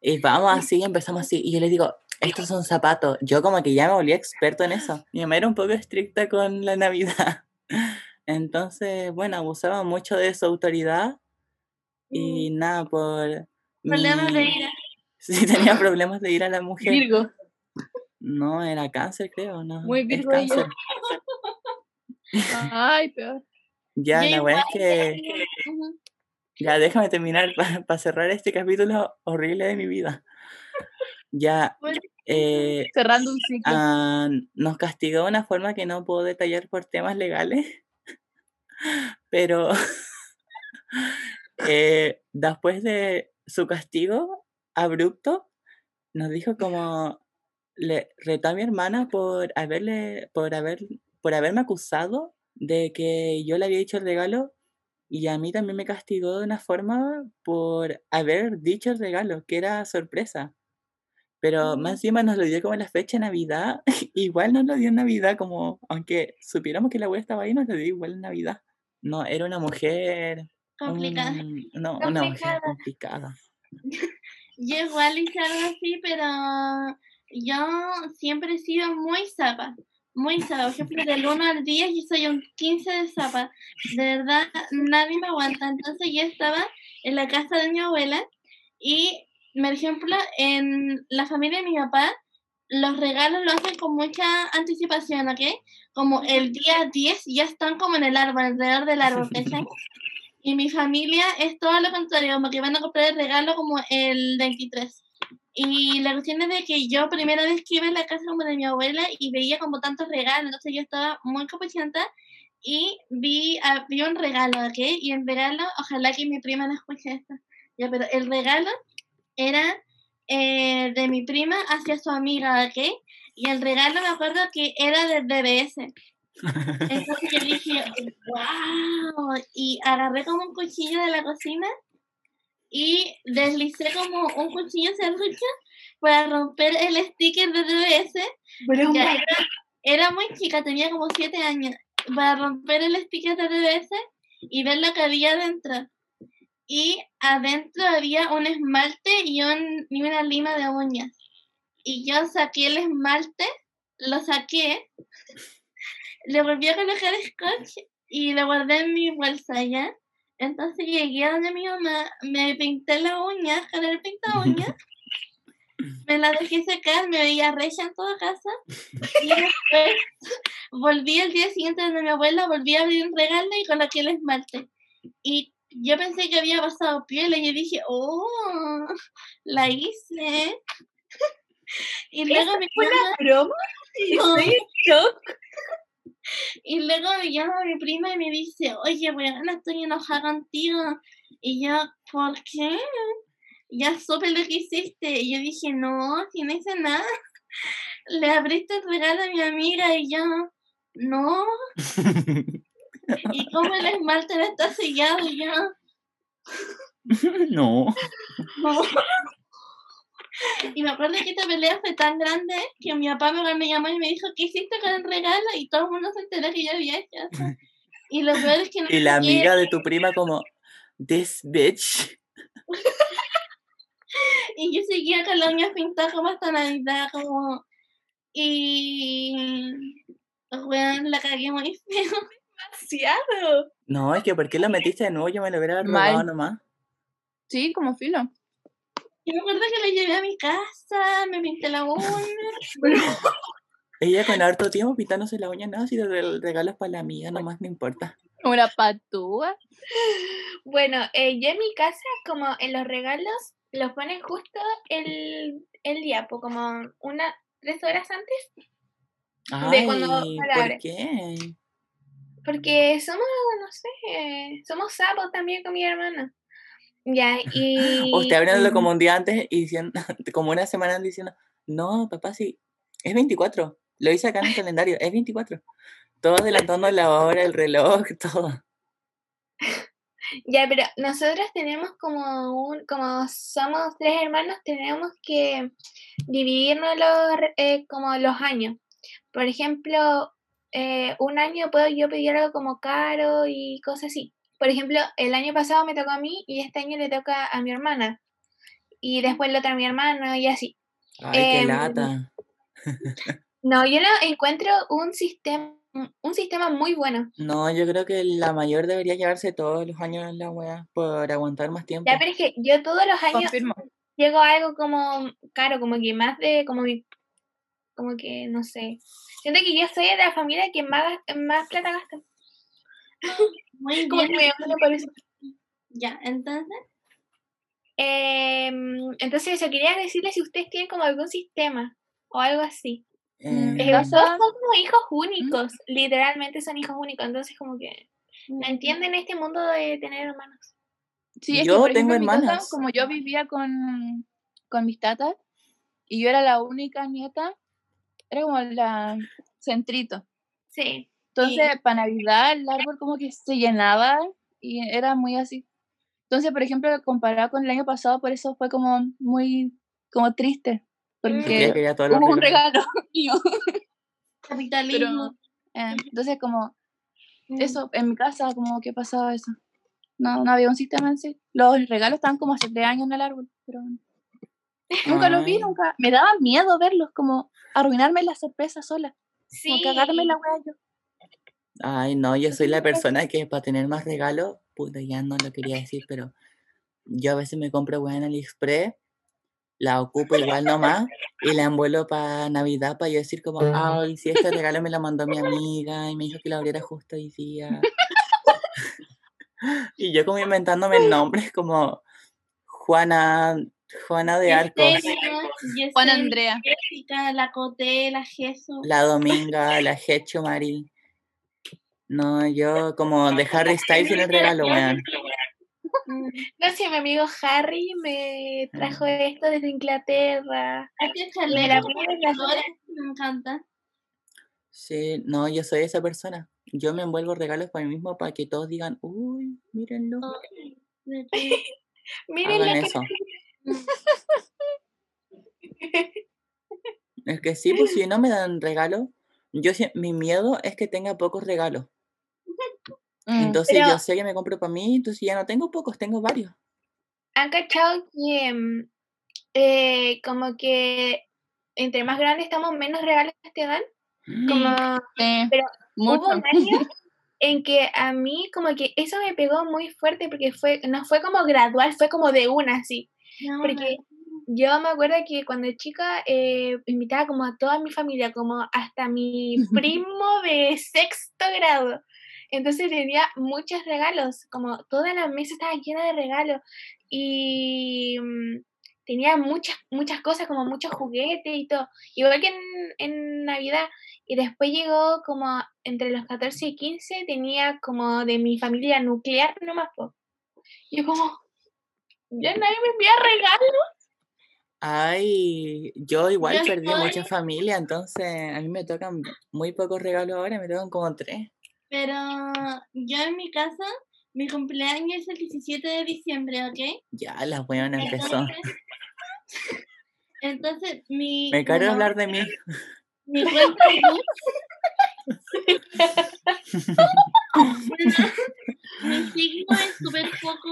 Y vamos así, empezamos así. Y yo le digo, estos son zapatos. Yo como que ya me volví experto en eso. Mi mamá era un poco estricta con la Navidad. <laughs> Entonces, bueno, abusaba mucho de su autoridad. Y nada, por... Problemas de ira. <laughs> Sí, tenía <laughs> problemas de ir a la mujer. Virgo. No, era cáncer, creo, no. Muy Virgo cáncer. <laughs> Ay, peor. Ya, la weá es que... Ya, déjame terminar para cerrar este capítulo horrible de mi vida. Ya, Bueno. eh, Cerrando un ciclo. ah, nos castigó de una forma que no puedo detallar por temas legales, pero eh, después de su castigo abrupto, nos dijo como, le retó a mi hermana por haberle, por haber, por haberme acusado de que yo le había dicho el regalo y a mí también me castigó de una forma por haber dicho el regalo, que era sorpresa. Pero más encima nos lo dio como en la fecha de Navidad. <laughs> igual nos lo dio en Navidad, como aunque supiéramos que la abuela estaba ahí, nos lo dio igual en Navidad. No, era una mujer. Complicada. no, <laughs> una mujer Complicada. complicada. Yo igual hice algo así, pero yo siempre he sido muy zapa. Muy zapa. Por ejemplo, del 1 al 10 yo soy un 15 de zapa. De verdad, nadie me aguanta. Entonces yo estaba en la casa de mi abuela y, por ejemplo, en la familia de mi papá, los regalos lo hacen con mucha anticipación, ¿ok? Como el día 10 ya están como en el árbol, alrededor del árbol, ¿cachai? Y mi familia es todo lo contrario, como que van a comprar el regalo como el 23. Y la cuestión es de que yo primera vez que iba a la casa como de mi abuela y veía como tantos regalos, entonces yo estaba muy copuchenta y vi, ah, vi un regalo, ¿ok? Y el regalo, ojalá que mi prima no escuche esto, ya, pero el regalo era eh, de mi prima hacia su amiga, ¿ok? Y el regalo me acuerdo que era de DBS. Entonces yo dije, wow, y agarré como un cuchillo de la cocina y deslicé como un cuchillo serrucho para romper el sticker de DBS. Ya, era, era muy chica, tenía como 7 años, para romper el sticker de DBS y ver lo que había adentro. Y adentro había un esmalte y, un, y una lima de uñas. Y yo saqué el esmalte, lo saqué, le volví a colocar scotch y lo guardé en mi bolsa ya. Entonces llegué a donde mi mamá, me pinté la uña con el pinta uña, <laughs> me la dejé secar, me veía recha en toda casa. Y después <laughs> volví el día siguiente donde mi abuela, volví a abrir un regalo y coloqué el esmalte. Y yo pensé que había pasado piel y yo dije, oh, la hice. <laughs> Y luego mi mamá, broma? No. Estoy en shock. Y luego me llama mi prima y me dice, oye, weona, estoy enojada contigo. Y yo, ¿por qué? Ya supe lo que hiciste. Y yo dije, no, si no hice nada. <laughs> Le abriste el regalo a mi amiga y yo, no. <laughs> ¿Y cómo el esmalte no está sellado? Y yo, <laughs> no. no. Y me acuerdo que esta pelea fue tan grande que mi papá me, me llamó y me dijo, ¿qué hiciste con el regalo? Y todo el mundo se enteró que yo había hecho eso. <laughs> Y lo peor es que no Y la amiga de tu prima como, this bitch. <laughs> Y yo seguía con la uña pintada como hasta Navidad, como... Y... Weón, la cagué muy feo. Demasiado. No, es que ¿por qué lo metiste de nuevo? Yo me lo hubiera Mal. robado nomás. Sí, como filo. Y me acuerdo que la llevé a mi casa, me pinté la uña. <laughs> Ella con harto tiempo pintándose la uña, no, si de regalos para la amiga, nomás no importa. Una patúa. Bueno, eh, yo en mi casa, como en los regalos, los ponen justo el, el día, pues como una, tres horas antes. Ay, cuando ¿por qué? Porque somos, no sé, somos sapos también con mi hermana. Ya, y... Usted abriéndolo como un día antes y diciendo, <laughs> como una semana antes diciendo, no, papá, sí, es 24. Lo hice acá en el calendario, es 24. Todo adelantando la hora, el reloj, <laughs> todo. Ya, pero nosotros tenemos como un, como somos tres hermanos, tenemos que dividirnos los, eh, como los años. Por ejemplo, eh, un año puedo yo pedir algo como caro y cosas así. Por ejemplo, el año pasado me tocó a mí y este año le toca a mi hermana. Y después le toca a mi hermano y así. Ay, qué Em, lata. No, yo no encuentro un sistema, un sistema muy bueno. No, yo creo que la mayor debería llevarse todos los años en la wea por aguantar más tiempo. Ya, pero es que yo todos los años Confirmo. llego a algo como caro, como que más de, como mi, como que, no sé. Siento que yo soy de la familia que más, más plata gasta. <laughs> Muy Como que bien. me por eso. Ya, entonces, Em, entonces, eso, quería decirles si ustedes tienen como algún sistema o algo así. Eh, que casa- todos son como hijos únicos, literalmente son hijos únicos, entonces como que no entienden este mundo de tener hermanos. Sí, es Yo que, por tengo ejemplo, hermanas. como yo vivía con, con mis tatas y yo era la única nieta, era como la centrito. Sí. Entonces, para Navidad el árbol como que se llenaba y era muy así. Entonces, por ejemplo, comparado con el año pasado, por eso fue como muy como triste, porque porque hubo un regalo <laughs> mío. capitalismo. Eh, entonces, como Mm. eso, en mi casa, como que pasaba eso. No, no había un sistema en sí. Los regalos estaban como hace tres años en el árbol, pero nunca los vi, nunca. Me daba miedo verlos, como arruinarme la sorpresa sola, como Sí. cagarme la wea yo. Ay, no, yo soy la persona que para tener más regalos, puta, ya no lo quería decir, pero yo a veces me compro weá en AliExpress, la ocupo igual nomás y la envuelvo para Navidad para yo decir como, ay, si este regalo me lo mandó mi amiga y me dijo que lo abriera justo hoy día. <laughs> y yo como inventándome nombres como Juana, Juana de Arcos, Yesenia, Juan Yesenia, Andrea. Jessica, la Coté, la Jesús. la Dominga, la Hecho Mari. No, yo como de Harry <laughs> Styles en el regalo, weón. <laughs> No sé, mi amigo Harry me trajo esto desde Inglaterra. Este Y me la encanta. Sí, no, yo soy esa persona. Yo me envuelvo regalos para mí mismo para que todos digan, uy, mírenlo. <laughs> Miren Hagan lo que eso. Es que sí, pues si no me dan regalo, yo mi miedo es que tenga pocos regalos. Mm. Entonces Pero- yo sé que me compro para mí, entonces ya no tengo pocos, tengo varios. han cachado que mm, eh, como que entre más grandes estamos, menos regalos te dan. Como Sí, Pero mucho. hubo un año en que a mí como que eso me pegó muy fuerte porque fue, no fue como gradual, fue como de una así. No, Porque yo me acuerdo que cuando chica eh, invitaba como a toda mi familia, como hasta mi <laughs> primo de sexto grado. Entonces tenía muchos regalos, como toda la mesa estaba llena de regalos y mm, tenía muchas, muchas cosas, como muchos juguetes y todo. Igual que en, en Navidad. Y después llegó como entre los 14 y 15, tenía como de mi familia nuclear nomás. po. Y yo como, ya nadie me envía regalos. Ay, yo igual Yo perdí mucha familia, entonces a mí me tocan muy pocos regalos ahora, me tocan como tres. Pero yo en mi casa, mi cumpleaños es el 17 de diciembre, ¿ok? Ya, la buena empezó. Entonces, entonces mi, Me caro hablar de mí. mi cuenta <laughs> mi signo es súper poco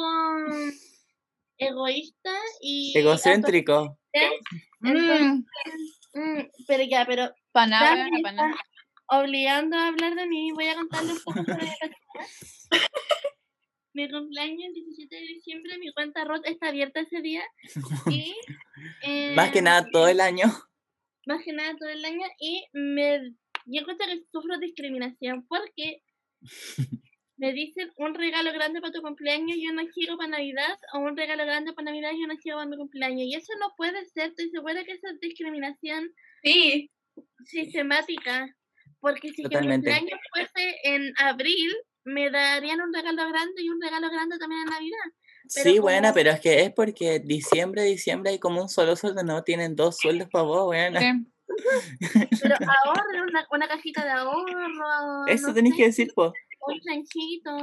egoísta y Egocéntrico. Entonces, mm, pero ya, pero Panabra, ya me panabra. están obligando a hablar de mí, voy a contarle un poco sobre la persona. <laughs> mi cumpleaños el 17 de diciembre, mi cuenta ROT está abierta ese día. <laughs> Y, Más que eh, nada todo el año. más que nada todo el año y me yo encuentro que sufro discriminación porque <laughs> me dicen un regalo grande para tu cumpleaños yo no quiero para Navidad o un regalo grande para Navidad yo no quiero para mi cumpleaños y eso no puede ser, estoy segura que eso es discriminación Sí, sistemática porque si que mi Totalmente. cumpleaños fuese en abril me darían un regalo grande y un regalo grande también en Navidad. Pero sí, buena, pero es que es porque diciembre, diciembre hay como un solo sueldo, no tienen dos sueldos para vos, buena. Sí. <laughs> Pero ahorren una, una cajita de ahorro. Eso no tenés sé. que decir, pues. un chanchito.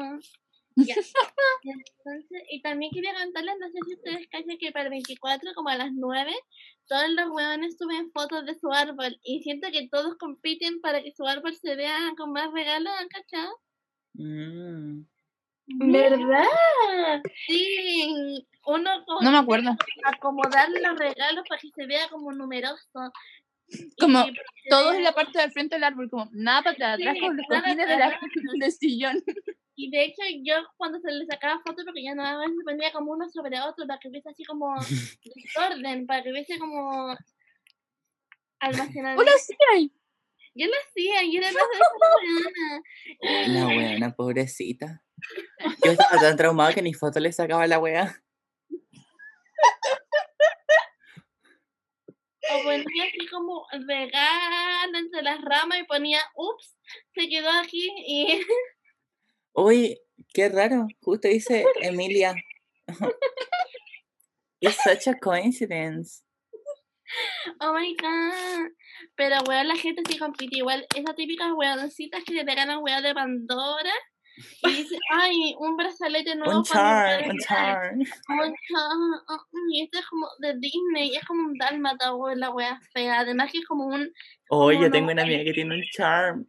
<laughs> Ya. Entonces, y también quería contarles, no sé si ustedes cachan que para el 24, como a las 9, todos los hueones suben fotos de su árbol. Y siento que todos compiten para que su árbol se vea con más regalos, ¿han cachado? Mm. ¿verdad? Sí, uno como No me acuerdo. acomodar los regalos para que se vea como numeroso. Como Y Todos en la parte del frente del árbol, como nada para atrás, Sí, con los cojines de <laughs> sillón. Y de hecho, yo cuando se le sacaba fotos, porque ya no a veces ponía como uno sobre otro, para que hubiese así como <laughs> desorden, para que hubiese como almacenamiento. ¡Hola, sí hay! Yo lo hacía, yo era más de <laughs> esa weona. La weona, pobrecita. Yo estaba tan traumada que ni foto le sacaba a la wea. O ponía así como regalo entre las ramas y ponía, ups, se quedó aquí y Uy, qué raro. Justo dice <laughs> Emilia. <laughs> It's such a coincidence. Oh my god. Pero weón, la gente sí compite igual. Esas típicas weoncitas que te regalan weón de Pandora. Y dicen, <laughs> ay, un brazalete nuevo. Un charm, un pareja". charm. Un charm, ah, mm, Y este es como de Disney. Es como un dálmata, weón, la wea fea. Además que es como un. Oye, yo tengo una amiga que tiene un charm.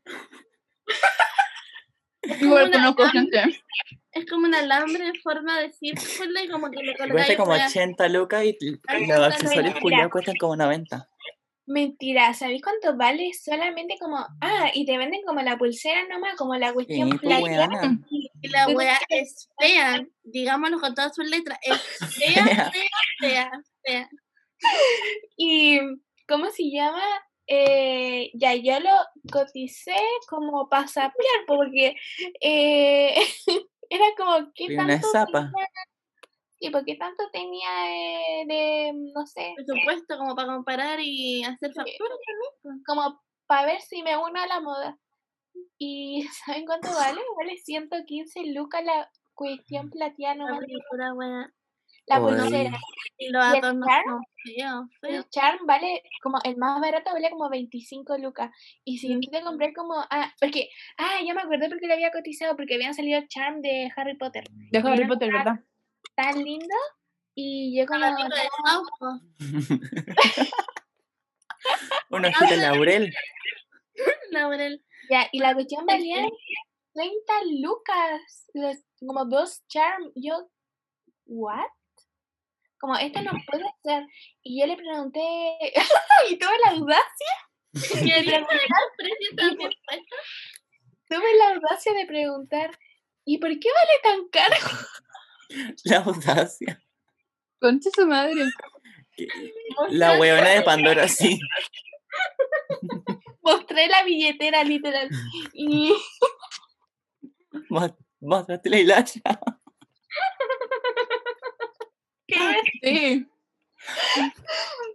Igual una conozco lámpara. gente. Es como un alambre en forma de círculo y como que le Cuesta colgáis como weas. 80 lucas y y 80 los accesorios culiados cuestan como 90. Mentira, ¿sabéis cuánto vale? Solamente como. Ah, y te venden como la pulsera nomás, como la Sí, cuestión pues plateada. weona. Y la wea es fea. Digámoslo con todas sus letras. Es fea, Fea. <laughs> fea, fea, fea. Y, ¿cómo se llama? Eh, ya yo lo coticé como para sapear, porque eh, <laughs> era como, ¿qué Y tanto zapa. tenía? Sí, porque tanto tenía eh, de, no sé, Presupuesto como para comparar y hacer facturas también. como para ver si me uno a la moda. ¿Y <laughs> saben cuánto vale? Vale 115 lucas la cuestión <laughs> plateada. La pulsera. Y los ¿Y el charm? feos. El charm vale como el más barato vale como 25 lucas. Y si quise comprar como ah, porque ah, ya me acordé porque lo había cotizado porque habían salido charm de Harry Potter. De Harry Potter, ¿verdad? Tan lindo y yo como Fanático de Sauco. Un ojito de laurel. <laughs> Laurel. ya y la cuestión valía 30 lucas, los, como dos charm. Yo what? Como esto no puede ser. Y yo le pregunté <laughs> y tuve la audacia, <laughs> Y el precio tuve la audacia de preguntar ¿Y por qué vale tan caro? <laughs> La audacia. Concha su madre. La weona de Pandora, sí. Mostré la billetera literal. Y Mos- Mostraste la hilacha. Sí.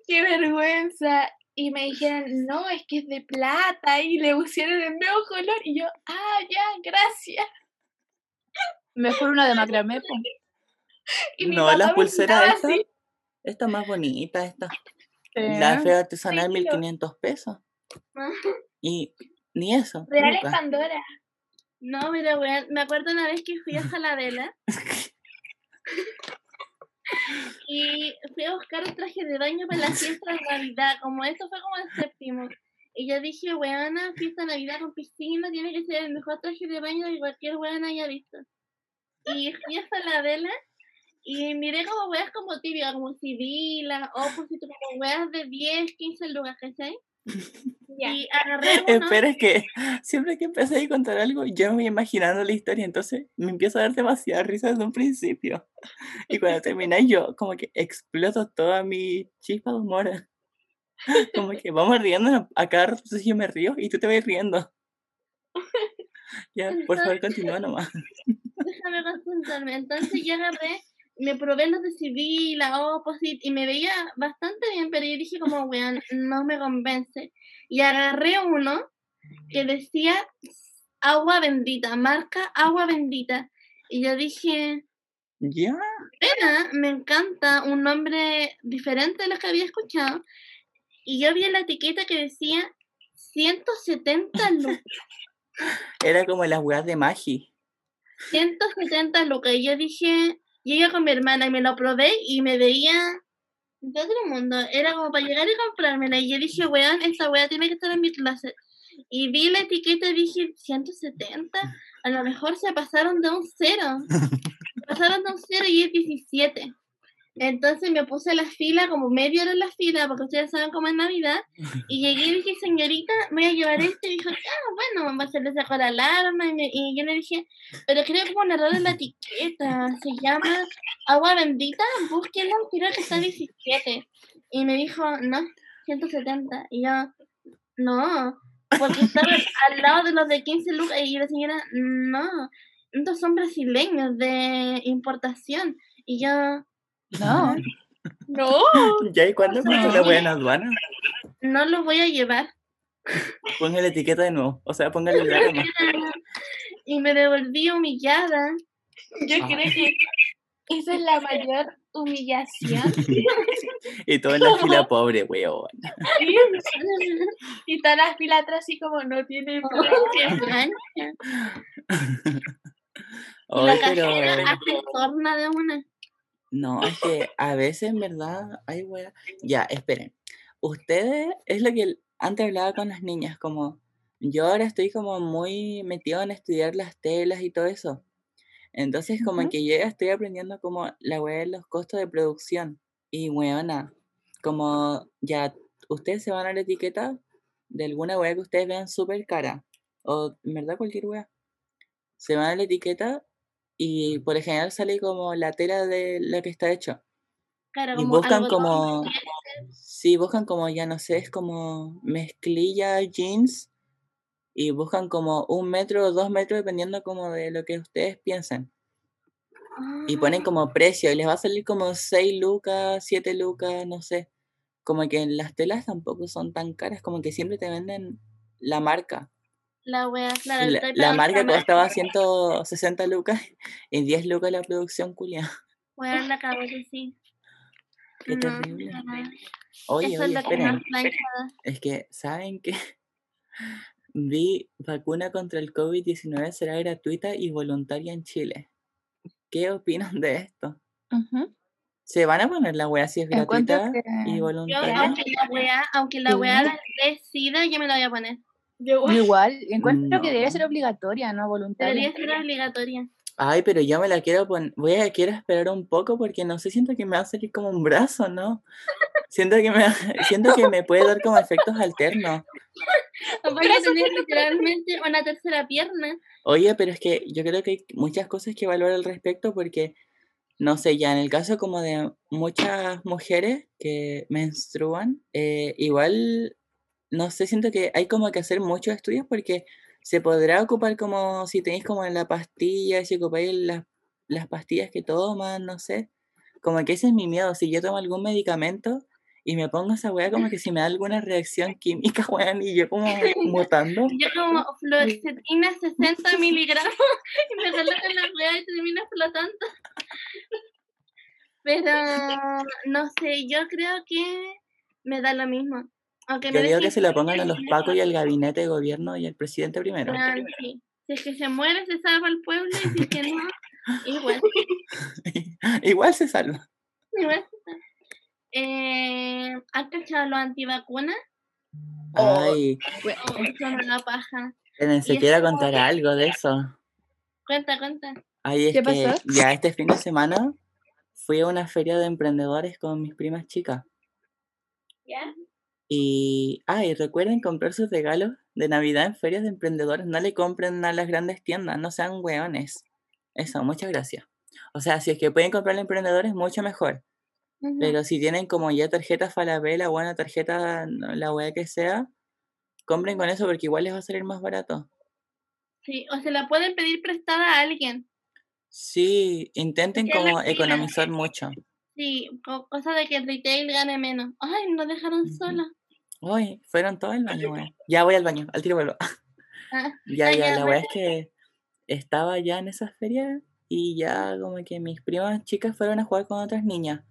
qué vergüenza. Y me dijeron, no, es que es de plata. Y le pusieron el nuevo color. Y yo, ah, ya, gracias. Mejor una de <laughs> macramé, po. Y mi No, papá la me pulsera miraba esta. así. Esta más bonita, esta. Sí. La fea artesanal, Ay, 1500 pesos. Y ni eso. Real es. Pandora. No, mira, me acuerdo una vez que fui a Saladela <laughs> y fui a buscar un traje de baño para la fiesta de Navidad, como esto fue como el séptimo. Y yo dije, weona, fiesta de Navidad con piscina, tiene que ser el mejor traje de baño que cualquier weona haya visto. Y fui a Saladela y miré como weas como típicas, como Sibila, Opus, y como weas de 10, 15 lucas, ¿cachai? Ya. Y agarré <laughs> uno. Espera, es que <laughs> siempre que empecé a contar algo, yo me voy imaginando la historia, entonces me empiezo a dar demasiada risa desde un principio. <laughs> Y cuando terminé, yo como que exploto toda mi chispa de humor. Como que vamos riendo a cada rato, yo me río y tú te vas riendo. Ya, por favor, continúa nomás. Déjame concentrarme. Entonces yo agarré, me probé los de CV, la Opposite, y me veía bastante bien, pero yo dije como, weón, no me convence. Y agarré uno que decía agua bendita, marca agua bendita. Y yo dije, Ya, pena, me encanta, un nombre diferente de los que había escuchado. Y yo vi en la etiqueta que decía 170 lucas. <laughs> era como las weas de Magi. 170 lucas. Y yo dije, iba con mi hermana y me lo probé y me veía de otro mundo. Era como para llegar y comprármela. Y yo dije, weón, esta wea tiene que estar en mi clase. Y vi la etiqueta y dije, 170. A lo mejor se pasaron de un cero. <laughs> Se pasaron de un cero y es 17. Entonces me puse la fila, como media hora en la fila, porque ustedes saben cómo es Navidad. <laughs> Y llegué y dije, señorita, me voy a llevar este. Y dijo, ah, bueno, se le sacó la alarma. Y, me- y yo le dije, pero creo que hubo un error en la etiqueta. Se llama agua bendita, búsquenlo, creo que está 17. Y me dijo, no, 170. Y yo, no, porque estaba al lado de los de 15 lucas. Y la señora, no, estos son brasileños de importación. Y yo, No, No. <laughs> ¿Ya y cuándo cuesta la en aduana? no los voy a llevar. Ponga la etiqueta de nuevo. O sea, póngale el arma. Y me devolví humillada. Yo Ah. creo que esa es la mayor humillación. <laughs> Y todo en la fila pobre, weón. y toda la fila atrás así como no tiene Qué mancha. <laughs> Y la pero... cajera hace torna de una. No, es que a veces en verdad, ay, wea. Ya, esperen. Ustedes, es lo que antes hablaba con las niñas, como yo ahora estoy como muy metido en estudiar las telas y todo eso. Entonces, como Ujú. que yo ya estoy aprendiendo como la wea de los costos de producción. Y weona, como ya ustedes se van a la etiqueta de alguna wea que ustedes vean súper cara. O en verdad cualquier wea. Se van a la etiqueta y por lo general sale como la tela de la que está hecho. Claro, Y como buscan como, sí, buscan como, ya no sé, es como mezclilla jeans y buscan como un metro o dos metros dependiendo como de lo que ustedes piensen. Y ponen Ah, como precio y les va a salir como 6 lucas, 7 lucas, no sé. Como que las telas tampoco son tan caras, como que siempre te venden la marca. La wea, claro, La, la marca costaba 160 lucas <laughs> y 10 lucas la producción, culia. Wea, la acabo de sí. Qué No, terrible. no. Oye, Eso es oye, que esperen. planchada. Es que, ¿saben qué? <laughs> Vi vacuna contra el COVID-19 será gratuita y voluntaria en Chile. ¿Qué opinan de esto? ¿Se van a poner la wea si es gratuita que- y Yo, voluntaria? aunque la wea, aunque la wea de SIDA, yo me la voy a poner. Yo, igual, <laughs> encuentro que debería ser obligatoria, no voluntaria. Debería ser obligatoria. Ay, pero yo me la quiero poner. Voy a quiero esperar un poco porque no sé, siento que me va a salir como un brazo, ¿no? Siento que me, siento que me puede dar como efectos alternos. Voy a tener literalmente una tercera pierna. Oye, pero es que yo creo que hay muchas cosas que evaluar al respecto porque, no sé, ya en el caso como de muchas mujeres que menstruan, eh, igual, no sé, siento que hay como que hacer muchos estudios porque se podrá ocupar como si tenéis como la pastilla, si ocupáis las, las pastillas que toman, no sé. Como que ese es mi miedo, si yo tomo algún medicamento y me pongo esa weá como que si me da alguna reacción química, <laughs> weón, y yo como mutando. Yo como fluoxetina 60 <laughs> miligramos y me colocan la wea y termino flotando. Pero no sé, yo creo que me da lo mismo. Aunque Yo digo que se lo pongan a los pacos y al <laughs> gabinete de gobierno y al presidente primero. Sí. Si es que se muere, se salva el pueblo y si es que no, <laughs> igual. <laughs> Igual se salva. igual. Eh, ¿Han cachado los antivacunas? Ay, Oh, son una paja. espérense, y es quiero como contar que- algo de eso. Cuenta, cuenta. Ay, es ¿Qué que pasó? ya este fin de semana fui a una feria de emprendedores con mis primas chicas. ¿Ya? Y, ah, y recuerden comprar sus regalos de Navidad en ferias de emprendedores. No le compren a las grandes tiendas, no sean weones. Eso, muchas gracias. O sea, si es que pueden comprar a emprendedores, mucho mejor. Pero si tienen como ya tarjeta Falabella, buena tarjeta, no, la wea que sea, compren con eso porque igual les va a salir más barato. Sí, o se la pueden pedir prestada a alguien. Sí, intenten Que como economizar mucho. Sí, co- cosa de que el retail gane menos. Ay, nos dejaron sola. Uy, fueron todos al baño. <laughs> Ya voy al baño, al tiro vuelvo. Ah, <laughs> Ya, ya, la verdad es que estaba ya en esa feria y ya como que mis primas chicas fueron a jugar con otras niñas.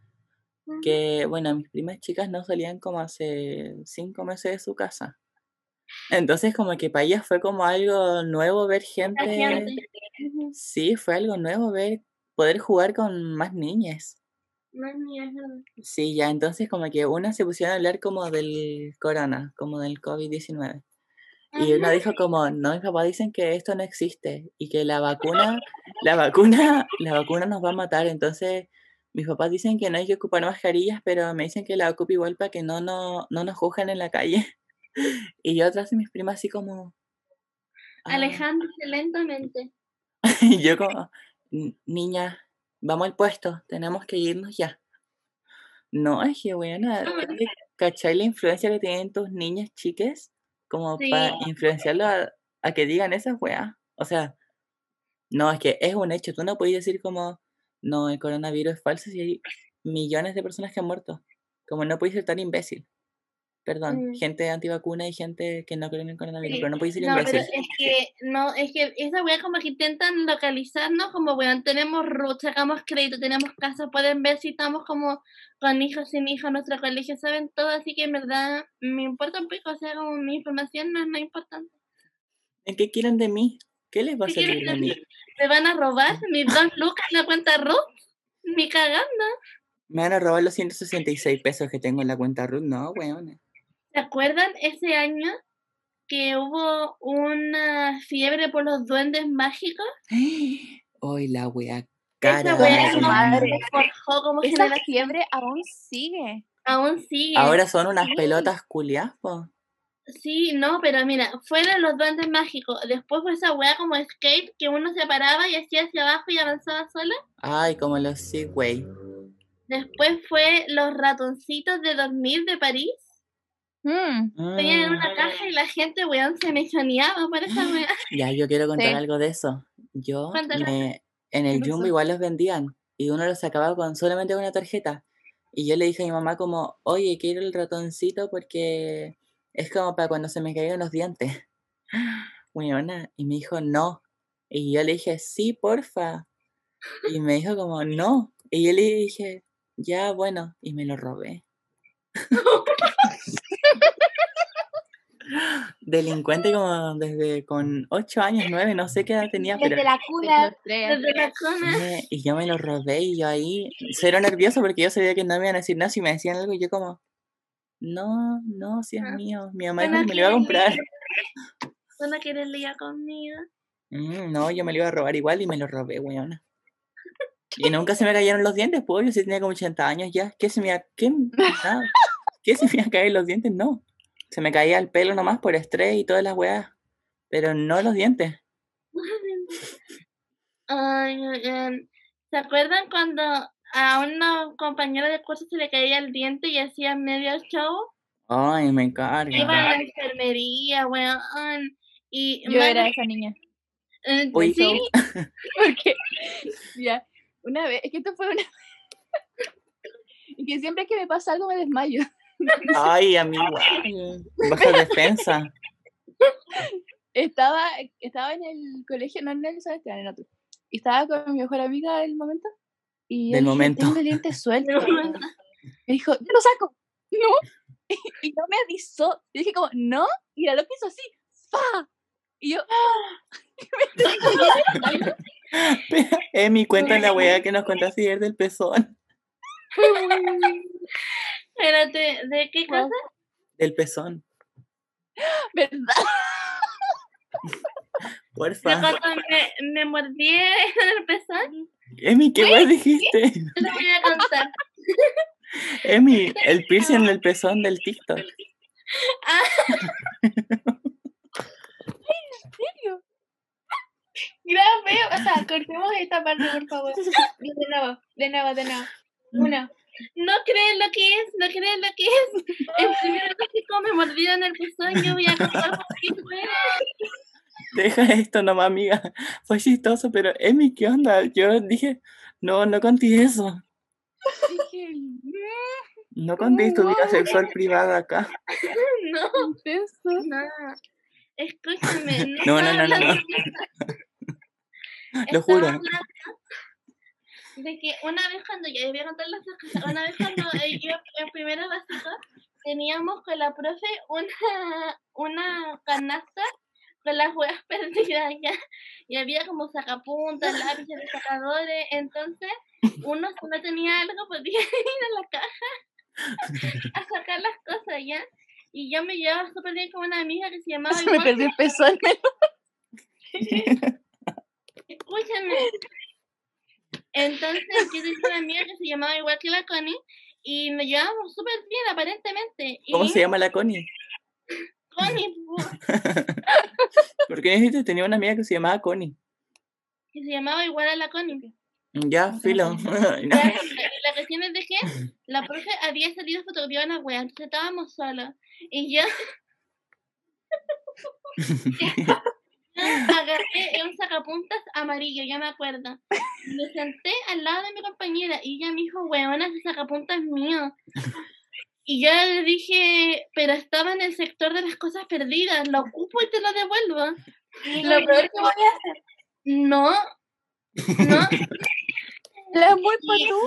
Que, bueno, mis primas chicas no salían como hace cinco meses de su casa. Entonces como que para ellas fue como algo nuevo ver gente. Sí, fue algo nuevo ver, poder jugar con más niñas. No es mía, es verdad. Sí, ya, entonces como que una se pusieron a hablar como del corona, como del COVID-19. Y una Ajá. dijo como, no, mis papás dicen que esto no existe y que la vacuna, la vacuna, la vacuna nos va a matar. Entonces, mis papás dicen que no hay que ocupar mascarillas, pero me dicen que la ocupo igual para que no, no, no nos juzguen en la calle. <laughs> Y yo atrás de mis primas así como... ah, Alejándose lentamente. <laughs> Y yo como, "N- niña, vamos al puesto, tenemos que irnos ya. No, es que bueno, ¿cachai la influencia que tienen tus niñas chiques? Como para influenciarlo a, a que digan esas weas. O sea, no, es que es un hecho. Tú no puedes decir como, no, el coronavirus es falso si hay millones de personas que han muerto. Como no puedes ser tan imbécil. Perdón, Mm. gente antivacuna y gente que no cree en el coronavirus, Sí. pero no puedes ser No, pero es que, no, es que esa wea como que intentan localizarnos como, weón, tenemos root, sacamos crédito, tenemos casa, pueden ver si estamos como con hijos, sin hijos, nuestro colegio, saben todo, así que en verdad me importa un poco, o sea, como mi información no es nada importante. ¿En qué quieren de mí? ¿Qué les va a ¿Qué quieren servir de mí? ¿Me van a robar mis dos lucas en la cuenta root? Mi cagando. Me van a robar los 166 pesos que tengo en la cuenta Ruth. No, weón. ¿Se acuerdan ese año que hubo una fiebre por los duendes mágicos? <gasps> Hoy la wea Esa cara. wea de como madre. forjó como Esa generación. fiebre aún sigue. Aún sigue. Ahora son unas Sí. pelotas culias. Sí, no, pero mira, fueron los duendes mágicos. Después fue esa wea como skate que uno se paraba y hacía hacia abajo y avanzaba sola. Ay, como los Segway. Después fue los ratoncitos de dormir de París. Mm, en una Mm, caja y la gente, weón, se mechoneaba por esa. <gasps> Ya, yo quiero contar Sí. algo de eso. Yo me, en el? Jumbo igual los vendían y uno los sacaba con solamente una tarjeta. Y yo le dije a mi mamá como, oye, quiero el ratoncito porque es como para cuando se me caigan los dientes. <gasps> Weona, y me dijo, no. Y yo le dije, sí, porfa. Y me dijo como, no. Y yo le dije, ya, bueno. Y me lo robé. <laughs> Delincuente como desde con ocho años, nueve, no sé qué edad tenía, pero Desde la cuna. Desde la cuna. y yo me lo robé y yo ahí, cero nervioso porque yo sabía que no me iban a decir nada si me decían algo y yo como, no, no, si es Ah. mío, mi mamá me lo iba a comprar. ¿Tú no quieres ligar conmigo? Mm, no, yo me lo iba a robar igual y me lo robé, weona. Y nunca se me cayeron los dientes, pues yo sí tenía como 80 años ya. ¿Qué se me iba, qué, <laughs> nada, ¿qué se me iba a caer los dientes? No. Se me caía el pelo nomás por estrés y todas las weas. Pero no los dientes. <laughs> Ay, em, ¿Se acuerdan cuando a una compañera de curso se le caía el diente y hacía medio show? Ay, me Iba a la enfermería, weón. Y Yo era esa niña. Uy. sí, <laughs> Porque, ya, una vez, es que esto fue una. y que siempre que me pasa algo me desmayo. Ay, a mí igual. Baja defensa. Estaba, estaba en el colegio, no en el Esteban, en otro. Y estaba con mi mejor amiga del momento. Y yo Del le dije, momento. Tengo el diente suelto. Momento. Me dijo, yo lo saco. No. <laughs> Y no me avisó. Y dije como, no. Y la loca hizo así. ¡Fa! Y yo, <laughs> Emi, cuenta la wea que nos contaste ayer del pezón. <laughs> Espérate, ¿de qué cosa? Del pezón. ¿verdad? ¿De <laughs> Porfa. cuando me, me mordí en el pezón? Emi, ¿qué wea dijiste? Te voy a contar. Emi, el piercing en el pezón del TikTok. Grave, o sea, cortemos esta parte, por favor. <laughs> De nuevo, de nuevo, de nuevo. Uno. No creen lo que es, no creen lo que es. El primero que como me mordieron el pezón, voy a contar por qué fuera. Deja esto nomás, amiga. Fue chistoso, pero Emi, ¿qué onda? Yo dije, no, no conté eso. Dije, No conté tu vida sexual privada acá. <laughs> No, eso. no. Escúchame. No, no, no, no, no. <laughs> <laughs> Lo juro. De que una vez cuando yo voy a contar las cosas, una vez cuando eh, <laughs> yo en primero básico teníamos con la profe una, una canasta con las huevas <laughs> perdidas ya y había como sacapuntas, lápices, sacadores, entonces uno si no tenía algo podía ir a la caja a sacar las cosas ya y yo me llevaba súper bien con una amiga que se llamaba Se me igual perdió el pezón. Escúchame. Entonces, yo tenía una amiga que se llamaba igual que la Connie y nos llevábamos súper bien, aparentemente. Y ¿Cómo se llama la Connie? Connie, <laughs> pu, Porque dijiste tenía una amiga que se llamaba Connie. que se llamaba igual a la Connie. Ya, filo. <laughs> Ya, La cuestión es de que la profe había salido a fotografiar una wea, entonces estábamos solos. Y yo <laughs> agarré un sacapuntas amarillo, ya me acuerdo. Me senté al lado de mi compañera y ella me dijo, weona, ese sacapuntas es mío. Y yo le dije, pero estaba en el sector de las cosas perdidas, lo ocupo y te lo devuelvo. Y Lo peor que voy a hacer. no, no, La Y- tú.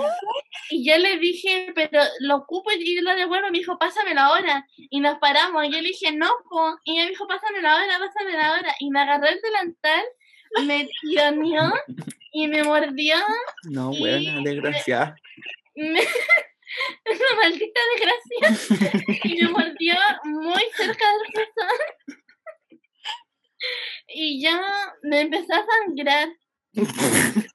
Y yo le dije, pero lo ocupo y lo devuelvo. Me dijo, pásamelo ahora. Y nos paramos. Y yo le dije, no, po. Y ella me dijo, pásamelo ahora, pásamelo ahora. Y me agarró el delantal, me tironeó y me mordió. No, buena, desgraciada. Me... <laughs> Una maldita desgracia. Y me mordió muy cerca del pezón. Y yo me empecé a sangrar. <laughs>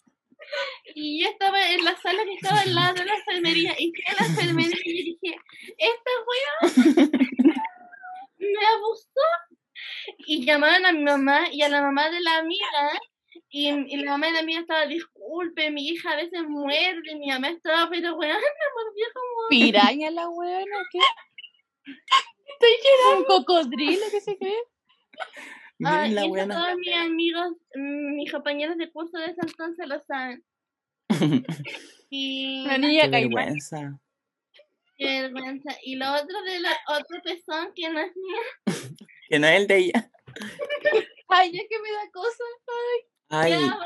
Y yo estaba en la sala que estaba al lado de la enfermería. Y fui a la enfermería y dije, esta wea me abusó. Y llamaron a mi mamá y a la mamá de la amiga. Y, y la mamá de la amiga estaba, disculpe, mi hija a veces muerde. Mi mamá estaba, pero weón, me mordió como... Piraña la buena, ¿qué? Estoy llorando. Un cocodrilo, ¿qué se cree? Ah, Miren y la buena. todos mis amigos, mm, mis compañeros de curso de ese entonces lo saben. <laughs> Y Qué niña caimán. vergüenza. qué vergüenza. Y lo otro de la otro pezón que no es mío. <laughs> Que no es el de ella. <laughs> Ay, es que me da cosa. Ay, Ya,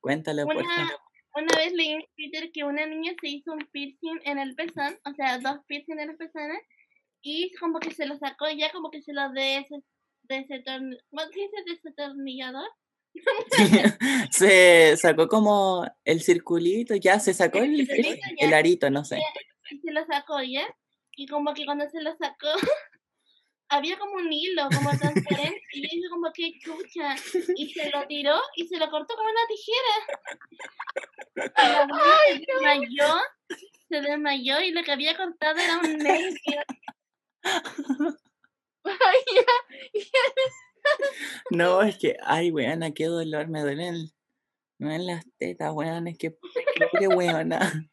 cuéntale, por una, favor. una vez leí en Twitter que una niña se hizo un piercing en el pezón, o sea, dos piercing en el pezón, y como que se lo sacó ya como que se lo de ese, de ese torn- ¿cómo se dice? desatornillador. <laughs> se sacó como el circulito, ya se sacó el, arito, no sé. y se lo sacó ya. Y como que cuando se lo sacó, <laughs> había como un hilo, como transparente. Y yo dije como que chucha. Y se lo tiró y se lo cortó con una tijera. <laughs> Desmayó, se desmayó y lo que había cortado era un nervio. <laughs> No, es que, ay, weona, qué dolor, me duelen, me duelen las tetas, weón, es que, qué weona. <laughs>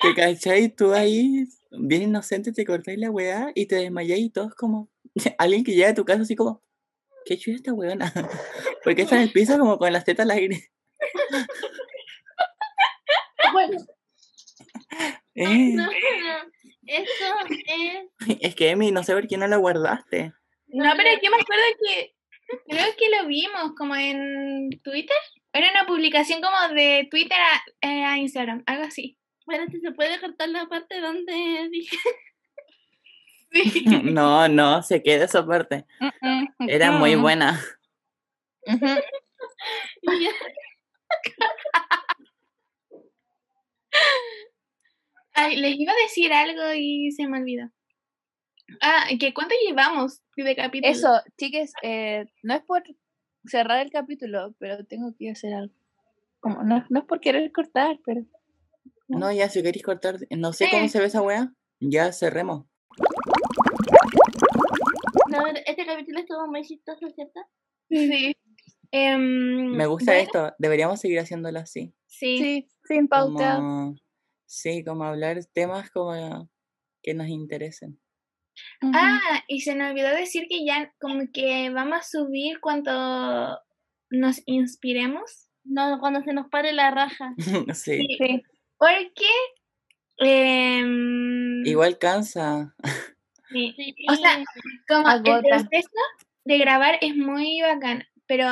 ¿Te cachai? Tú ahí, bien inocente, te cortáis la weá y te desmayáis y todos como, <laughs> alguien que llega a tu casa así como, ¿qué chuda esta weona? Porque está en el piso como con las tetas al aire. Bueno, Eh, No, no, eso es. <laughs> es que, Emi, no sé por qué no la guardaste. No, pero yo me acuerdo que creo que lo vimos como en Twitter. Era una publicación como de Twitter a, eh, a Instagram, algo así. Bueno, se puede cortar la parte donde <laughs> dije. <laughs> No, no, se queda esa parte. Era muy buena. Ujú. ya, Ay, les iba a decir algo y se me olvidó. Ah, que cuánto llevamos de capítulo. Eso, chiques, eh, no es por cerrar el capítulo, pero tengo que hacer algo. Como, no, no es por querer cortar, pero No, ya, si queréis cortar, no sé cómo Sí. se ve esa weá, ya cerremos. No, este capítulo estuvo muy chistoso, ¿cierto? Sí. Em, Me gusta bueno, esto, deberíamos seguir haciéndolo así. Sí. Sí, sin pauta. Como, sí, como hablar temas como que nos interesen. Ah, y se nos olvidó decir que ya como que vamos a subir cuando nos inspiremos. No, cuando se nos pare la raja. <laughs> sí. Sí. Porque em, Igual cansa. <laughs> sí. O sea, como el Agota. proceso de grabar es muy bacán, pero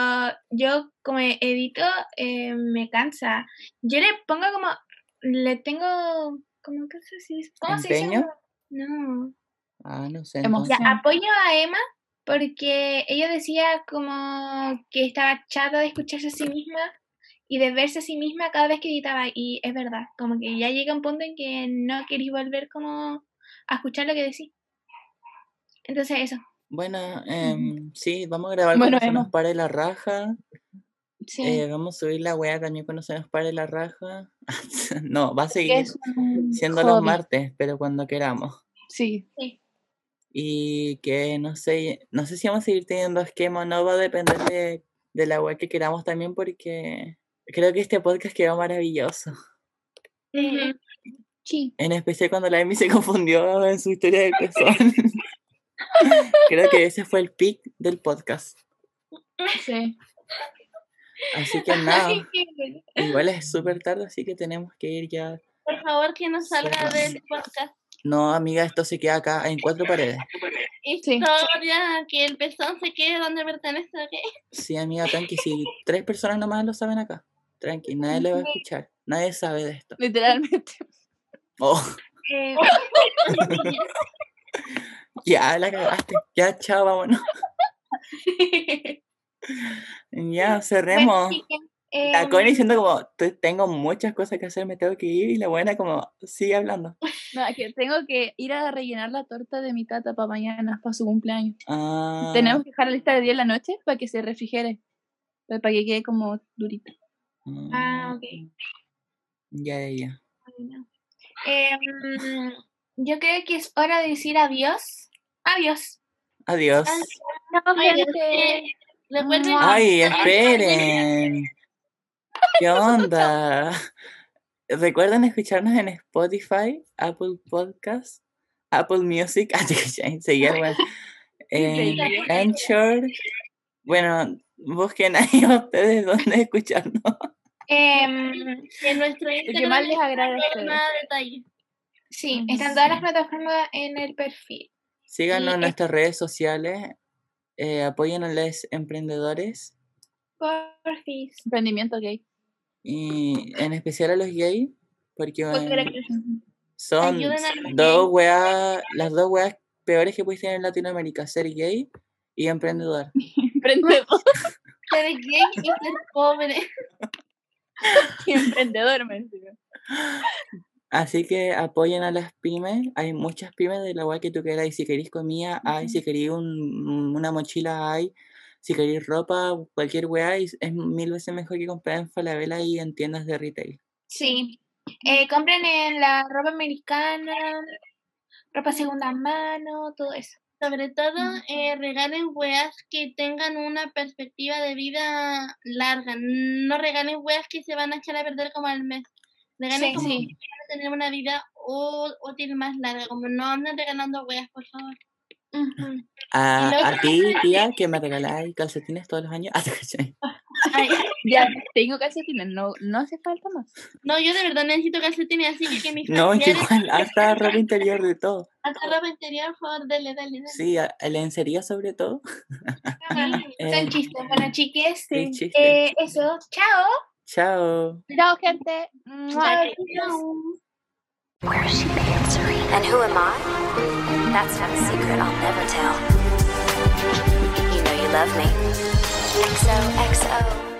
yo como edito eh, me cansa. Yo le pongo como, le tengo, ¿cómo que se dice? ¿Cómo se dice? ¿Empeño? No. Ah, no sé. Hemos- entonces. Ya, apoyo a Emma porque ella decía como que estaba chata de escucharse a sí misma y de verse a sí misma cada vez que editaba y es verdad, como que ya llega un punto en que no queréis volver como a escuchar lo que decís. Entonces eso. Bueno, em, sí, vamos a grabar Bueno, se nos pare la raja. Sí. Eh, vamos a subir la wea también cuando se nos pare la raja. <laughs> no, va a seguir siendo los martes, pero cuando queramos. Sí. Y que no sé, no sé si vamos a seguir teniendo esquema o no, va a depender de, de la web que queramos también, porque creo que este podcast quedó maravilloso. Sí. En especial cuando la Emi se <laughs> confundió en su historia del pezón. <laughs> creo que ese fue el pic del podcast. Sí. Así que <laughs> nada, igual es <laughs> súper tarde, así que tenemos que ir ya. Por favor, que no salga Cerrando. del podcast. No, amiga, esto se queda acá en cuatro paredes. Sí. Historia, que el pezón se quede donde pertenece, ¿ok? Sí, amiga, tranqui, si tres personas nomás lo saben acá. Tranqui, nadie le va a escuchar. Nadie sabe de esto. Literalmente. Oh, Eh, <laughs> ya la cagaste. Ya, chao, vámonos. <laughs> Ya, cerremos. La em, Connie diciendo como, "Te- tengo muchas cosas que hacer, me tengo que ir. Y la buena como, sigue hablando. <laughs> No, es que tengo que ir a rellenar la torta de mi tata para mañana, para su cumpleaños. Ah, Tenemos que dejar la lista de 10 en la noche para que se refrigere. Para que quede como durita. Ah, ok. Ya, ya, ya. Em, yo creo que es hora de decir adiós. Adiós. Adiós. Chao, Ay, Ay, <laughs> esperen. ¿Qué onda? Recuerden escucharnos en Spotify, Apple Podcasts, Apple Music, <laughs> ah, seguía, <laughs> bueno, en? Anchor. Bueno, busquen ahí a ustedes dónde escucharnos. Em, en nuestro que Instagram más les está agrade a todo ustedes. más detalle. sí, están todas las plataformas en el perfil. Síganos en es- nuestras redes sociales. Eh, apoyen a los emprendedores Porfis. Emprendimiento gay. y en especial a los gays, porque son dos weas, las dos weas peores que puedes tener en Latinoamérica, ser gay y emprendedor. <laughs> Emprendedor. <laughs> Ser gay y ser pobre. <laughs> y emprendedor, me decía. Así que apoyen a las pymes. Hay muchas pymes de la wea que tú quieras. Y si queréis comida, hay. Si queréis un- una mochila, hay. Si queréis ropa, cualquier wea, y es mil veces mejor que comprar en Falabella y en tiendas de retail. Sí. Eh, compren en la ropa americana, ropa segunda mano, todo eso. Sobre todo, eh, regalen weas que tengan una perspectiva de vida larga. No regalen weas que se van a echar a perder como al mes. Regalen Sí, como sí. que van a tener una vida útil más larga. Como no anden regalando weas, por favor. Ujú. A, luego- a ti, tía, que me regaláis calcetines todos los años. <laughs> Ah. Ay, <laughs> Ya, tengo calcetines, no, no hace falta más. no, yo de verdad necesito calcetines, así que mis No, igual, hasta ropa interior de todo. hasta ropa interior, por favor, dale, dale, dale. Sí, a- a lencería sobre todo. <laughs> Eh, Son chistes. Bueno, chiques, Sí, chiste. eh, eso. Chao. Chao. Chao, gente. Mua. Where is she answering? And who am I? That's not a secret I'll never tell. You know you love me. XOXO.